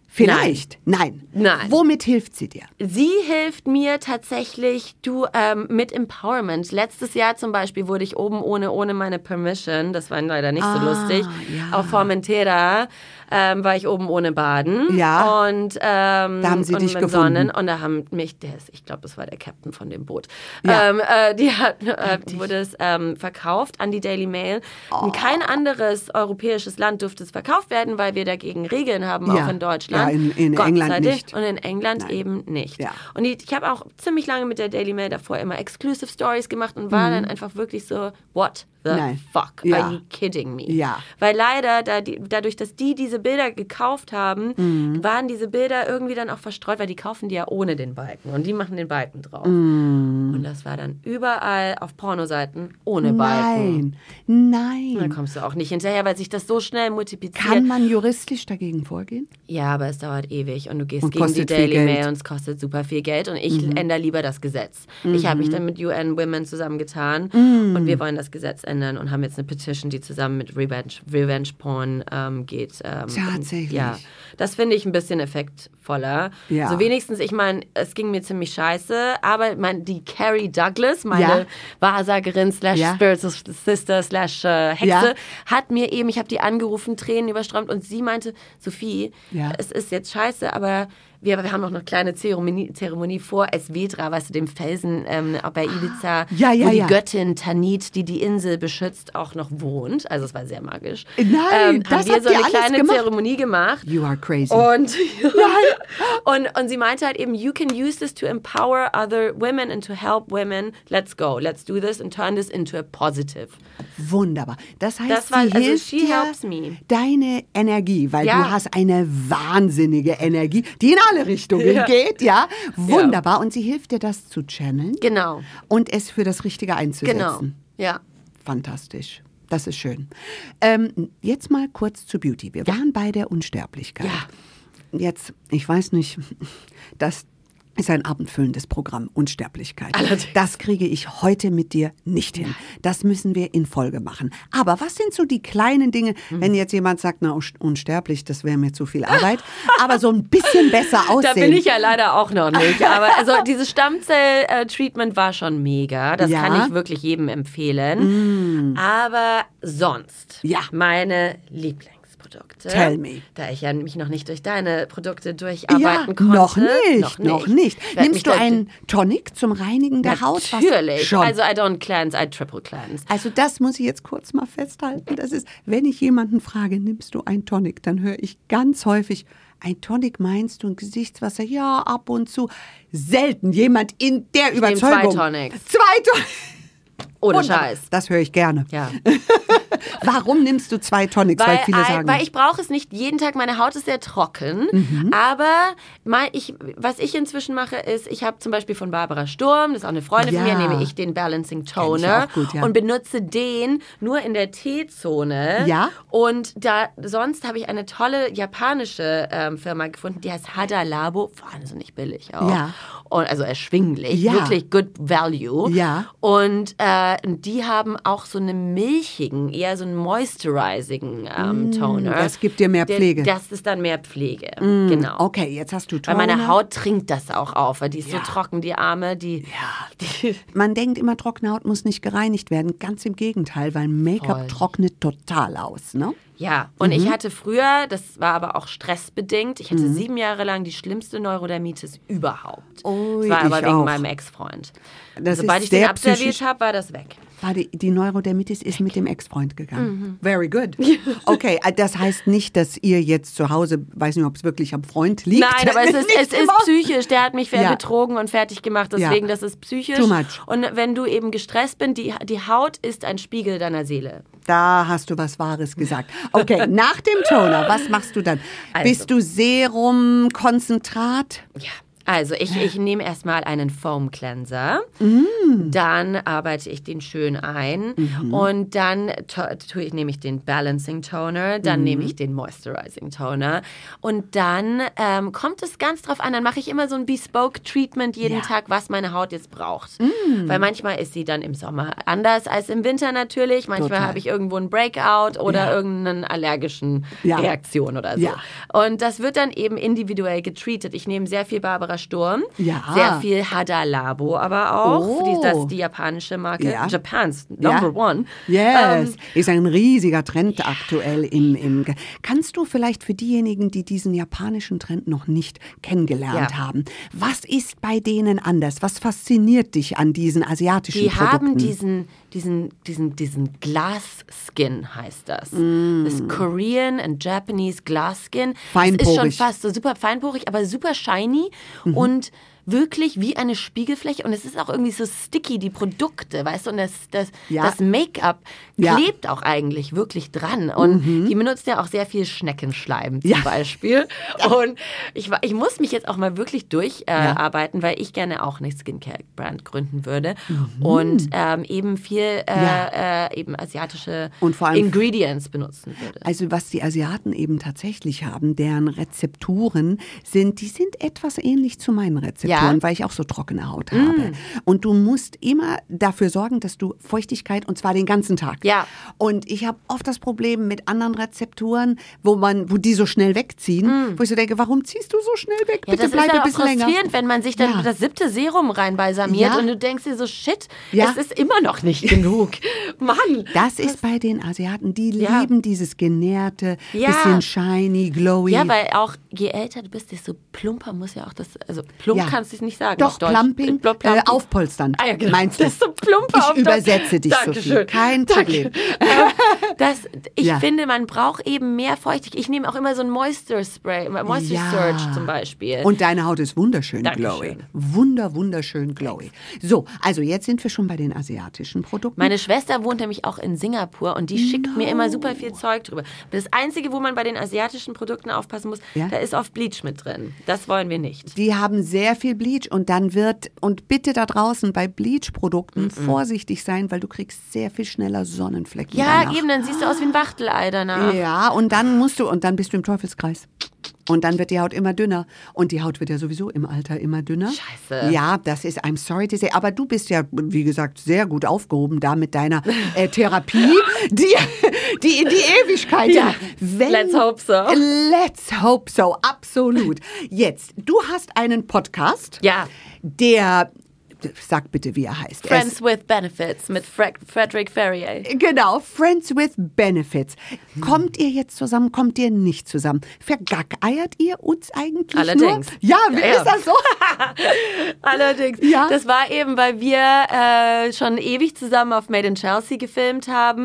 Vielleicht. Nein. Nein. Womit hilft sie dir? Sie hilft mir tatsächlich du ähm, mit Empowerment. Letztes Jahr zum Beispiel wurde ich oben ohne ohne meine Permission, das war leider nicht so Ah, lustig, ja. auf Formentera ähm, war ich oben ohne Baden. Ja. Und ähm, Da haben sie und dich gefunden. Sonnen und da haben mich, der ist, ich glaube, das war der Captain von dem Boot. Ja. Ähm, äh, die hat, äh, wurde es ähm, verkauft an die Daily Mail. Oh. Und kein anderes europäisches Land durfte es verkauft werden, weil wir dagegen Regeln haben, Ja. auch in Deutschland. Ja, in- in Gott England sei Dank. nicht. Und in England Nein. eben nicht. Ja. Und ich, ich habe auch ziemlich lange mit der Daily Mail davor immer Exclusive Stories gemacht und war dann einfach wirklich so, what the. Nein. fuck? Ja. Are you kidding me? Ja. Weil leider, da die, dadurch, dass die diese Bilder gekauft haben, Mhm. waren diese Bilder irgendwie dann auch verstreut, weil die kaufen die ja ohne den Balken und die machen den Balken drauf. Mhm. Und das war dann überall auf Pornoseiten ohne Balken. Nein. Da Nein. kommst du auch nicht hinterher, weil sich das so schnell multipliziert. Kann man juristisch dagegen vorgehen? Ja, aber es dauert ewig und du gehst Und gegen die Daily. Mail und es kostet super viel Geld und ich ändere lieber das Gesetz. Ich habe mich dann mit UN Women zusammengetan und wir wollen das Gesetz ändern und haben jetzt eine Petition, die zusammen mit Revenge, Revenge Porn ähm, geht. Ähm, Tatsächlich? Und, ja, das finde ich ein bisschen effektvoller. Ja. So wenigstens, ich meine, es ging mir ziemlich scheiße, aber mein, die Carrie Douglas, meine Ja. Wahrsagerin slash Ja. Spiritual Sister slash äh, Hexe, Ja. hat mir eben, ich habe die angerufen, Tränen überströmt und sie meinte, Sophie, es ist jetzt scheiße, aber wir, wir haben noch eine kleine Zeremonie, Zeremonie vor Esvedra, weißt du, dem Felsen ähm, bei Ibiza, Ja, ja, wo die ja. Göttin Tanit, die die Insel beschützt, auch noch wohnt. Also es war sehr magisch. Nein, ähm, das haben wir so eine kleine gemacht? Zeremonie gemacht. You are crazy. Und, und, und sie meinte halt eben, you can use this to empower other women and to help women. Let's go, let's do this and turn this into a positive. Wunderbar. Das heißt, Das war- also hilft she helps me. deine Energie, weil du hast eine wahnsinnige Energie, die in alle Richtungen Ja. geht, ja. Wunderbar. Und sie hilft dir, das zu channeln Genau, und es für das Richtige einzusetzen. genau. Ja. Fantastisch. Das ist schön. Ähm, jetzt mal kurz zu Beauty. Wir waren bei der Unsterblichkeit. Ja. Jetzt, ich weiß nicht, das ist ein abendfüllendes Programm, Unsterblichkeit. Allerdings. Das kriege ich heute mit dir nicht hin. Das müssen wir in Folge machen. Aber was sind so die kleinen Dinge, Mhm. wenn jetzt jemand sagt, na, unsterblich, das wäre mir zu viel Arbeit, aber so ein bisschen besser aussehen. Da bin ich ja leider auch noch nicht. Aber also dieses Stammzell-Treatment war schon mega. Das Ja. kann ich wirklich jedem empfehlen. Aber sonst, Ja. meine Lieblingsprodukte. Tell me. Da ich ja mich noch nicht durch deine Produkte durcharbeiten ja, konnte. noch nicht, noch nicht. Werd mich Nimmst du einen Tonic zum Reinigen der Haut? Natürlich. Schon. Also I don't cleanse, I triple cleanse. Also das muss ich jetzt kurz mal festhalten. Das ist, wenn ich jemanden frage, nimmst du ein Tonic, dann höre ich ganz häufig, ein Tonic meinst du ein Gesichtswasser? Ja, ab und zu. Selten jemand in der zwei Überzeugung. Tonics. Zwei Tonics. Ohne. Scheiß. Das höre ich gerne. Ja. Warum nimmst du zwei Tonics? Weil, viele ein- sagen. weil ich brauche es nicht jeden Tag. Meine Haut ist sehr trocken. Mhm. Aber mein, ich, was ich inzwischen mache, ist, ich habe zum Beispiel von Barbara Sturm, das ist auch eine Freundin von Ja. mir, nehme ich den Balancing Toner gut, ja. und benutze den nur in der T-Zone. Ja. Und da sonst habe ich eine tolle japanische ähm, Firma gefunden, die heißt Hada Labo. Nicht billig auch. Ja. Und also erschwinglich, Ja. wirklich good value. Ja. Und äh, die haben auch so einen milchigen, eher so einen moisturizing ähm, Toner. Mm, das gibt dir mehr Pflege. Mm, Das ist dann mehr Pflege, genau. Okay, jetzt hast du Weil Toner. meine Haut trinkt das auch auf, weil die ist Ja. so trocken, die Arme, die, die Man denkt immer, trockene Haut muss nicht gereinigt werden. Ganz im Gegenteil, weil Make-up trocknet total aus. Ne? Ja, und Mhm. ich hatte früher, das war aber auch stressbedingt, ich hatte sieben Jahre lang die schlimmste Neurodermitis überhaupt. Ui, das war aber wegen auch. meinem Ex-Freund. Das Sobald ich den abserviert habe, war das weg. War die, die Neurodermitis ist mit dem Ex-Freund gegangen. Mhm. Very good. Okay, äh, das heißt nicht, dass ihr jetzt zu Hause, weiß nicht, ob es wirklich am Freund liegt. Nein, aber es ist, es ist psychisch. Der hat mich Ja. betrogen und fertig gemacht. Deswegen, das ist psychisch. Too much. Und wenn du eben gestresst bist, die, die Haut ist ein Spiegel deiner Seele. Da hast du was Wahres gesagt. Okay, nach dem Toner, was machst du dann? Also. Bist du Serum, Konzentrat? Ja. Also ich, ich nehme erstmal einen Foam Cleanser, Mm. dann arbeite ich den schön ein Mhm. und dann tue ich, nehme ich den Balancing Toner, dann Mhm. nehme ich den Moisturizing Toner und dann ähm, kommt es ganz drauf an, dann mache ich immer so ein Bespoke Treatment jeden Ja. Tag, was meine Haut jetzt braucht. Mm. Weil manchmal ist sie dann im Sommer anders als im Winter natürlich, manchmal habe ich irgendwo einen Breakout oder Ja. irgendeine allergischen Ja. Reaktion oder so. Und das wird dann eben individuell getreatet. Ich nehme sehr viel Barbara Sturm, Ja. sehr viel Hada Labo aber auch. Oh. Die, das ist die japanische Marke. Ja. Japans Ja. Number One. Yes, Ähm, ist ein riesiger Trend aktuell im, im. Kannst du vielleicht für diejenigen, die diesen japanischen Trend noch nicht kennengelernt Ja. haben, was ist bei denen anders? Was fasziniert dich an diesen asiatischen die Produkten? haben diesen, diesen, diesen, diesen Glass Skin heißt das. Mm. Das Korean and Japanese Glass Skin. Das ist Feinporig. schon fast so super feinporig, aber super shiny Mhm. und wirklich wie eine Spiegelfläche und es ist auch irgendwie so sticky, die Produkte, weißt du, und das, das, Ja. das Make-up Ja. Mhm. klebt auch eigentlich wirklich dran und die benutzen ja auch sehr viel Schneckenschleim zum Ja. Beispiel und ich, ich muss mich jetzt auch mal wirklich durcharbeiten, äh, Ja. weil ich gerne auch eine Skincare-Brand gründen würde und ähm, eben viel äh, Mhm. Ja. äh, eben asiatische Und vor allem- Ingredients benutzen würde. Also was die Asiaten eben tatsächlich haben, deren Rezepturen sind, die sind etwas ähnlich zu meinen Rezepturen, Ja? Mm. weil ich auch so trockene Haut habe. Und du musst immer dafür sorgen, dass du Feuchtigkeit und zwar den ganzen Tag. Ja. Und ich habe oft das Problem mit anderen Rezepturen, wo man, wo die so schnell wegziehen, wo ich so denke, warum ziehst du so schnell weg? Mm. Ja, Bitte das bleib ist ein bisschen länger. frustrierend, wenn man sich dann Ja. das siebte Serum reinbalsamiert Ja. und du denkst dir so, shit, Ja. es ist immer noch nicht genug. Mann. Das ist bei den Asiaten, die Ja. lieben dieses genährte, Ja. bisschen shiny, glowy. Ja, weil auch je älter du bist, desto plumper muss ja auch das, also plump Ja. Kannst es nicht sagen. Doch, auf Deutsch. Plumping, Plump- äh, aufpolstern. Ah, ja, genau. Meinst du? Desto plumper Ich auf Deutsch. übersetze dich, Sophie. Dankeschön. Kein Problem. Das, ich Ja. finde, man braucht eben mehr Feuchtigkeit. Ich nehme auch immer so ein Moisture Spray, Moisture Ja. Surge zum Beispiel. Und deine Haut ist wunderschön Dankeschön. glowy. Wunder, wunderschön glowy. So, also jetzt sind wir schon bei den asiatischen Produkten. Meine Schwester wohnt nämlich auch in Singapur und die schickt mir immer super viel Zeug drüber. Das Einzige, wo man bei den asiatischen Produkten aufpassen muss, Ja? da ist oft Bleach mit drin. Das wollen wir nicht. die haben sehr viel Bleach und dann wird, und bitte da draußen bei Bleach-Produkten vorsichtig sein, weil du kriegst sehr viel schneller Sonnenflecken Ja, danach. eben, dann siehst du aus wie ein Wachtelei danach. Ja, und dann musst du, und dann bist du im Teufelskreis. Und dann wird die Haut immer dünner. Und die Haut wird ja sowieso im Alter immer dünner. Scheiße. Ja, das ist, I'm sorry to say. Aber du bist ja, wie gesagt, sehr gut aufgehoben da mit deiner äh, Therapie, die, die in die Ewigkeit. Ja, Wenn, let's hope so. Let's hope so, absolut. Jetzt, du hast einen Podcast, Ja. der, sag bitte, wie er heißt. Er Friends with Benefits mit Fre Frederick Ferrier. Genau, Friends with Benefits. Kommt ihr jetzt zusammen, kommt ihr nicht zusammen? Vergackeiert ihr uns eigentlich Allerdings. nur? Ja, wie ja. ist das so? Allerdings. Ja. Das war eben, weil wir äh, schon ewig zusammen auf Made in Chelsea gefilmt haben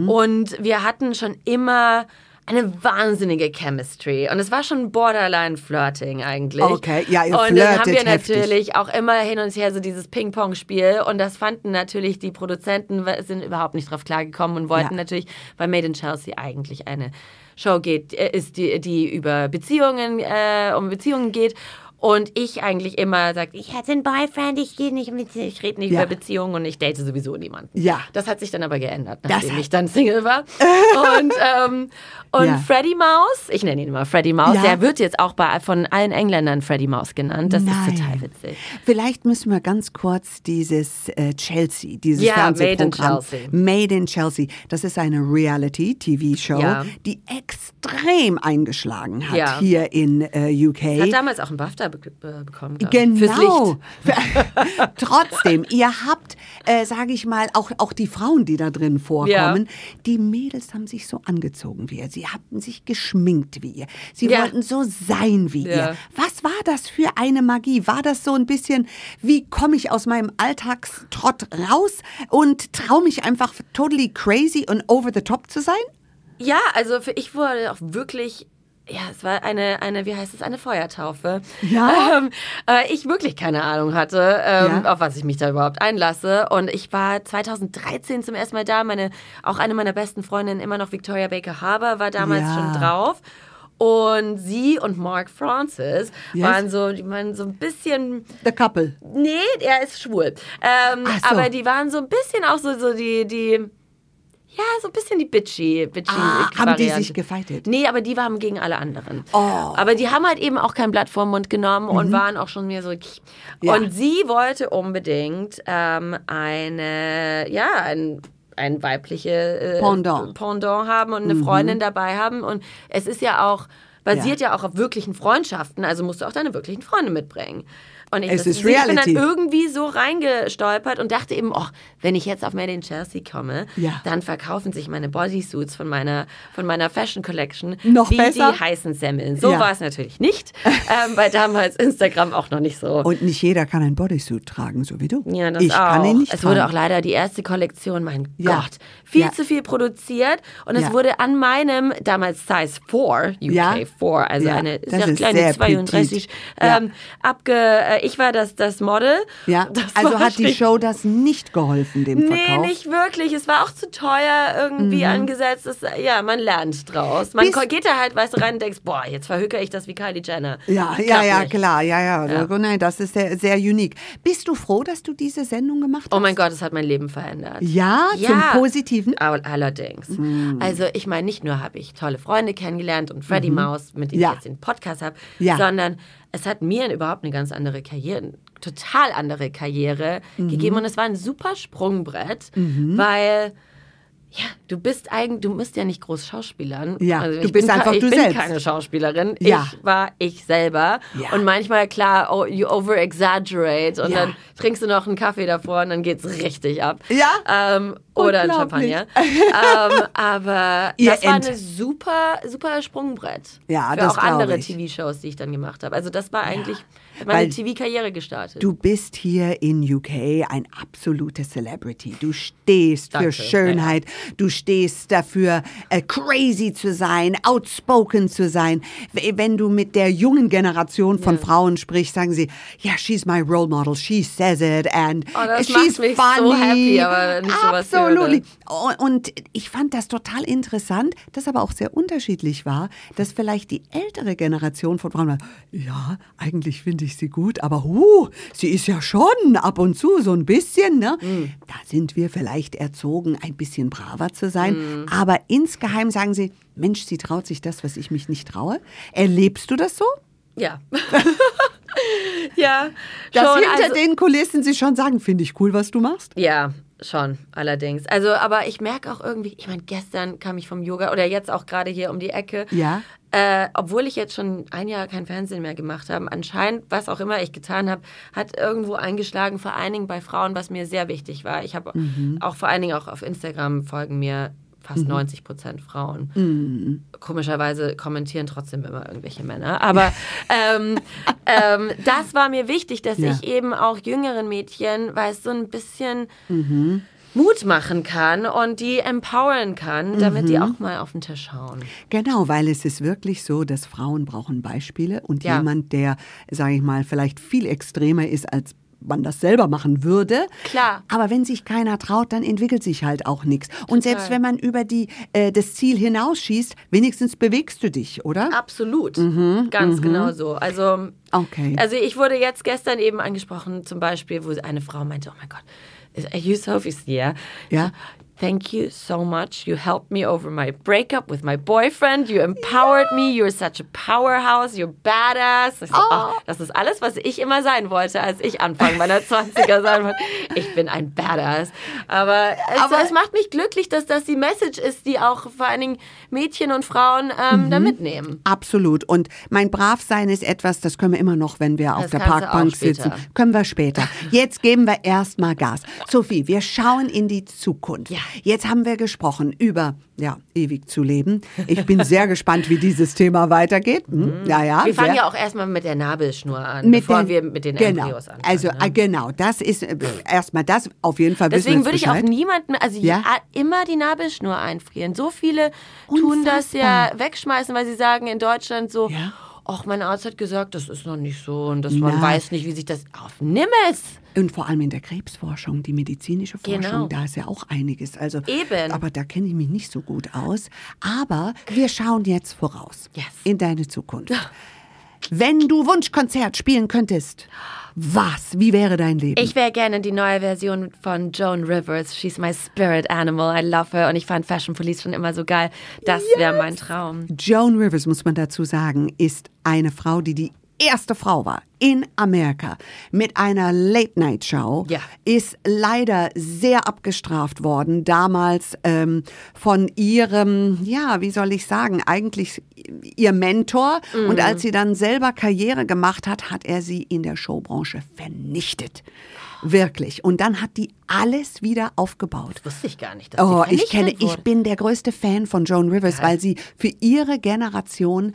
Mhm. und wir hatten schon immer eine wahnsinnige Chemistry und es war schon borderline Flirting eigentlich. Okay, ja, ihr Und dann haben wir heftig. natürlich auch immer hin und her so dieses Ping-Pong-Spiel und das fanden natürlich die Produzenten, sind überhaupt nicht drauf klargekommen und wollten Ja. natürlich, weil Made in Chelsea eigentlich eine Show geht, äh, ist die, die über Beziehungen, äh, um Beziehungen geht. Und ich eigentlich immer sage, ich hatte einen Boyfriend, ich gehe nicht mit, ich rede nicht Ja. über Beziehungen und ich date sowieso niemanden. Ja. Das hat sich dann aber geändert, nachdem ich dann Single war. und ähm, und Ja. Freddy Maus, ich nenne ihn immer Freddy Maus, Ja. der wird jetzt auch bei, von allen Engländern Freddy Maus genannt. Das Nein. ist total witzig. Vielleicht müssen wir ganz kurz dieses äh, Chelsea, dieses Ja, Fernsehprogramm. Made in Chelsea. Made in Chelsea. Das ist eine Reality-TV-Show, die extrem eingeschlagen hat hier in äh, UK. Hat damals auch einen BAFTA be be bekommen. glaub Genau. Trotzdem, ihr habt, äh, sage ich mal, auch, auch die Frauen, die da drin vorkommen, die Mädels haben sich so angezogen wie ihr. Sie hatten sich geschminkt wie ihr. Sie Ja. wollten so sein wie Ja. ihr. Was war das für eine Magie? War das so ein bisschen, wie komme ich aus meinem Alltagstrott raus und traue mich einfach totally crazy und over the top zu sein? Ja, also für ich wurde auch wirklich. Ja, es war eine, eine, wie heißt es, eine Feuertaufe. Ja. Ähm, äh, ich wirklich keine Ahnung hatte, ähm, Ja. auf was ich mich da überhaupt einlasse. Und ich war 2013 zum ersten Mal da. Meine, auch eine meiner besten Freundinnen, immer noch Victoria Baker Harbour, war damals Ja. schon drauf. Und sie und Mark Francis Yes. waren so, die waren so ein bisschen, The couple. nee, er ist schwul. Ähm, Ach so. Aber die waren so ein bisschen auch so, so die, die, ja, so ein bisschen die bitchy, bitchy Ah, haben die sich gefightet? Nee, aber die waren gegen alle anderen. Oh. Mhm. Aber die haben halt eben auch kein Blatt vorm Mund genommen und waren auch schon mehr so. Ja. Und sie wollte unbedingt ähm, eine, ja, ein ein weibliche äh, Pendant. Mhm. Pendant haben und eine Freundin dabei haben. Und es ist ja auch, basiert ja, auch auf wirklichen Freundschaften, also musst du auch deine wirklichen Freunde mitbringen. Und ich, Es ist ich bin dann irgendwie so reingestolpert und dachte eben, oh, wenn ich jetzt auf Made in Chelsea komme, Ja. dann verkaufen sich meine Bodysuits von meiner, von meiner Fashion Collection Noch wie besser? die heißen Semmeln. So Ja. war es natürlich nicht, ähm, weil damals Instagram auch noch nicht so. Und nicht jeder kann ein Bodysuit tragen, so wie du. Ja, das ich auch. kann ihn nicht es wurde auch tragen. leider die erste Kollektion, mein Ja. Gott, viel zu viel produziert und es wurde an meinem damals Size 4, UK Ja. 4, also eine ist kleine sehr 32, petit. Ja. ähm, abge, ich war das, das Model. Ja, Das also hat die Show das nicht geholfen, dem Nee, Verkauf. nicht wirklich. Es war auch zu teuer irgendwie angesetzt. Das, ja, man lernt draus. Man Mhm. Bis- geht da halt, weißt du, rein und denkst, boah, jetzt verhökere ich das wie Kylie Jenner. Ja, ja, Klappt ja, nicht. klar, ja, ja. Ja. Nein, das ist sehr, sehr unique. Bist du froh, dass du diese Sendung gemacht hast? Oh mein Gott, es hat mein Leben verändert. Ja, zum Positiven. All- Allerdings. Hm. Also ich meine, nicht nur habe ich tolle Freunde kennengelernt und Freddie Maus, mit dem Mhm. Ja. ich jetzt den Podcast habe, Ja. sondern es hat mir überhaupt eine ganz andere Karriere, total andere Karriere Mhm. gegeben und es war ein super Sprungbrett, weil ja, du bist eigentlich, du musst ja nicht groß Schauspielern. Ja, also du ich bist bin, ke- einfach ich du bin selbst. keine Schauspielerin. Ja. Ich war ich selber. Ja. Und manchmal, klar, oh, you over-exaggerate und Ja. dann trinkst du noch einen Kaffee davor und dann geht's richtig ab. Ja. Ähm, oder ein. Champagner. ähm, aber Ihr das war Ent. eine super, super Sprungbrett. Ja, Für das auch andere. TV-Shows, die ich dann gemacht habe. Also das war eigentlich, hat meine TV-Karriere gestartet. Du bist hier in UK ein absolute Celebrity. Du stehst Danke, für Schönheit, du stehst dafür, äh, crazy zu sein, outspoken zu sein. Wenn du mit der jungen Generation von Frauen sprichst, sagen sie, ja, she's my role model, she says it and Oh, she's mich so funny. happy. Absolutely. Und- Und ich fand das total interessant, das aber auch sehr unterschiedlich war, dass vielleicht die ältere Generation von Frauen ja, eigentlich finde ich sie gut, aber huh, sie ist ja schon ab und zu so ein bisschen, ne? Mhm. Da sind wir vielleicht erzogen, ein bisschen braver zu sein, Mhm. aber insgeheim sagen sie, Mensch, sie traut sich das, was ich mich nicht traue. Erlebst du das so? ja. ja, Dass schon. hinter also, den Kulissen sie schon sagen, finde ich cool, was du machst? Ja, schon, allerdings. Also, aber ich merke auch irgendwie, ich meine, gestern kam ich vom Yoga oder jetzt auch gerade hier um die Ecke. Ja. Äh, obwohl ich jetzt schon ein Jahr kein Fernsehen mehr gemacht habe, anscheinend, was auch immer ich getan habe, hat irgendwo eingeschlagen, vor allen Dingen bei Frauen, was mir sehr wichtig war. Ich habe auch vor allen Dingen auch auf Instagram folgen mir fast 90 Prozent Frauen. Komischerweise kommentieren trotzdem immer irgendwelche Männer. Aber ähm, ähm, das war mir wichtig, dass Ja. ich eben auch jüngeren Mädchen, weil es so ein bisschen Mut machen kann und die empowern kann, damit die auch mal auf den Tisch schauen. Genau, weil es ist wirklich so, dass Frauen brauchen Beispiele und Ja. jemand, der, sage ich mal, vielleicht viel extremer ist, als man das selber machen würde. Klar. Aber wenn sich keiner traut, dann entwickelt sich halt auch nichts. Und selbst wenn man über die, äh, das Ziel hinausschießt, wenigstens bewegst du dich, oder? Absolut. Ganz genau so. Also, Okay. also ich wurde jetzt gestern eben angesprochen, zum Beispiel, wo eine Frau meinte, oh mein Gott, are you Sophie's yeah? Ja. Thank you so much. You helped me over my breakup with my boyfriend. You empowered me. You're such a powerhouse. You're badass. So, ach, das ist alles, was ich immer sein wollte, als ich Anfang meiner 20er sein wollte. Ich bin ein Badass. Aber, es, Aber- es macht mich glücklich, dass das die Message ist, die auch vor allen Dingen Mädchen und Frauen ähm, Mhm. da mitnehmen. Absolut. Und mein Bravsein ist etwas, das können wir immer noch, wenn wir auf Das der Parkbank sitzen. Können wir später. Jetzt geben wir erstmal Gas. Sophie, wir schauen in die Zukunft. Ja. Jetzt haben wir gesprochen über, ja, ewig zu leben. Ich bin sehr gespannt, wie dieses Thema weitergeht. Hm? Ja, ja. Mhm. Wir fangen sehr- ja auch erstmal mit der Nabelschnur an, mit bevor den- wir mit den genau. Embryos anfangen. Also ne? äh, genau, das ist äh, erstmal das. Auf jeden Fall Deswegen würde ich auch niemanden, also Ja? ja? immer die Nabelschnur einfrieren. So viele tun das ja Unfassbar. wegschmeißen, weil sie sagen in Deutschland so, Ja. Ach, mein Arzt hat gesagt, das ist noch nicht so und dass man weiß nicht, wie sich das auf. Nimm es! Und vor allem in der Krebsforschung, die medizinische Forschung, Genau. da ist ja auch einiges. Also, Eben. Aber da kenne ich mich nicht so gut aus. Aber wir schauen jetzt voraus Yes. in deine Zukunft. Wenn du Wunschkonzert spielen könntest, was? Wie wäre dein Leben? Ich wäre gerne die neue Version von Joan Rivers. She's my spirit animal. I love her. Und ich fand Fashion Police schon immer so geil. Das wäre mein Traum. Joan Rivers, muss man dazu sagen, ist eine Frau, die die erste Frau war in Amerika mit einer Late-Night-Show, Ja. ist leider sehr abgestraft worden, damals ähm, von ihrem, ja, wie soll ich sagen, eigentlich ihr Mentor. Mhm. Und als sie dann selber Karriere gemacht hat, hat er sie in der Showbranche vernichtet. Wirklich. Und dann hat die alles wieder aufgebaut. Wusste ich gar nicht. Dass Oh, ich kenne, vernichtet ich wurde. bin der größte Fan von Joan Rivers, weil sie für ihre Generation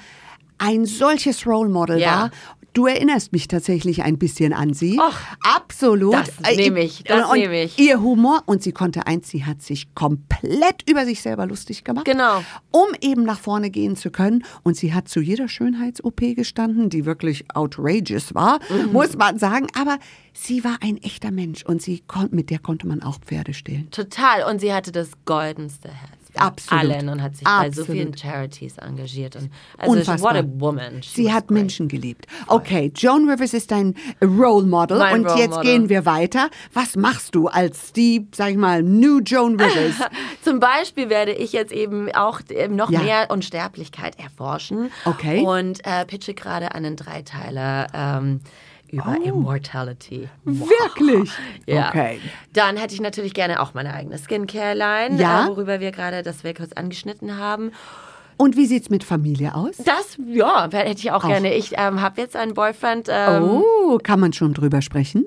ein solches Role Model Ja. war. Du erinnerst mich tatsächlich ein bisschen an sie. Och, Absolut. das Äh, nehm ich, das und nehm ich. Ihr Humor und sie konnte eins, sie hat sich komplett über sich selber lustig gemacht. Genau. Um eben nach vorne gehen zu können. Und sie hat zu jeder Schönheits-OP gestanden, die wirklich outrageous war, Mhm. muss man sagen. Aber sie war ein echter Mensch und sie mit der konnte man auch Pferde stehlen. Total. Und sie hatte das goldenste Herz. Absolut. Allen und hat sich bei so Absolut. vielen Charities engagiert. Und also Unfassbar. what a woman. She Sie hat great. Menschen geliebt. Okay, Joan Rivers ist dein Role Model Mein und Role jetzt Model. gehen wir weiter. Was machst du als die, sag ich mal, New Joan Rivers? Zum Beispiel werde ich jetzt eben auch ähm, noch Ja. mehr Unsterblichkeit erforschen. Okay. Und äh, pitche gerade einen Dreiteiler ähm, über Oh. Immortality. Wirklich? Ja. Okay. Dann hätte ich natürlich gerne auch meine eigene Skincare-Line, Ja. äh, worüber wir gerade das wir kurz angeschnitten haben. Und wie sieht's mit Familie aus? Das, ja, hätte ich auch, Auch. gerne. Ich ähm, habe jetzt einen Boyfriend. Ähm, Oh, kann man schon drüber sprechen?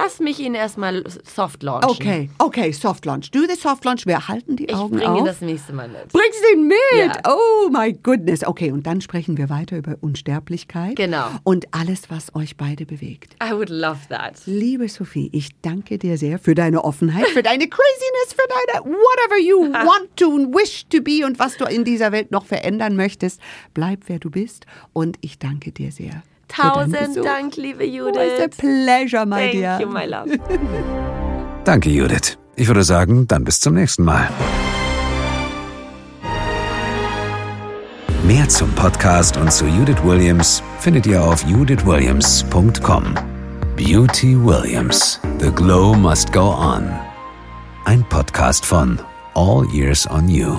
Lass mich ihn erstmal soft launchen. Okay, okay, Soft Launch. Do the Soft Launch. Wir halten die Ich Augen bringe auf. ihn das nächste Mal mit. Bringst ihn mit? Ja. Oh my goodness. Okay, und dann sprechen wir weiter über Unsterblichkeit. Genau. Und alles, was euch beide bewegt. I would love that. Liebe Sophie, ich danke dir sehr für deine Offenheit, für deine Craziness, für deine whatever you want to and wish to be und was du in dieser Welt noch verändern möchtest. Bleib, wer du bist. Und ich danke dir sehr. Tausend. Dank, liebe Oh, it's a Judith. pleasure, my Thank dear. you, my love. Danke, Judith. Ich würde sagen, dann bis zum nächsten Mal. Mehr zum Podcast und zu Judith Williams findet ihr auf judithwilliams.com. Beauty Williams. The Glow Must Go On. Ein Podcast von All Years on You.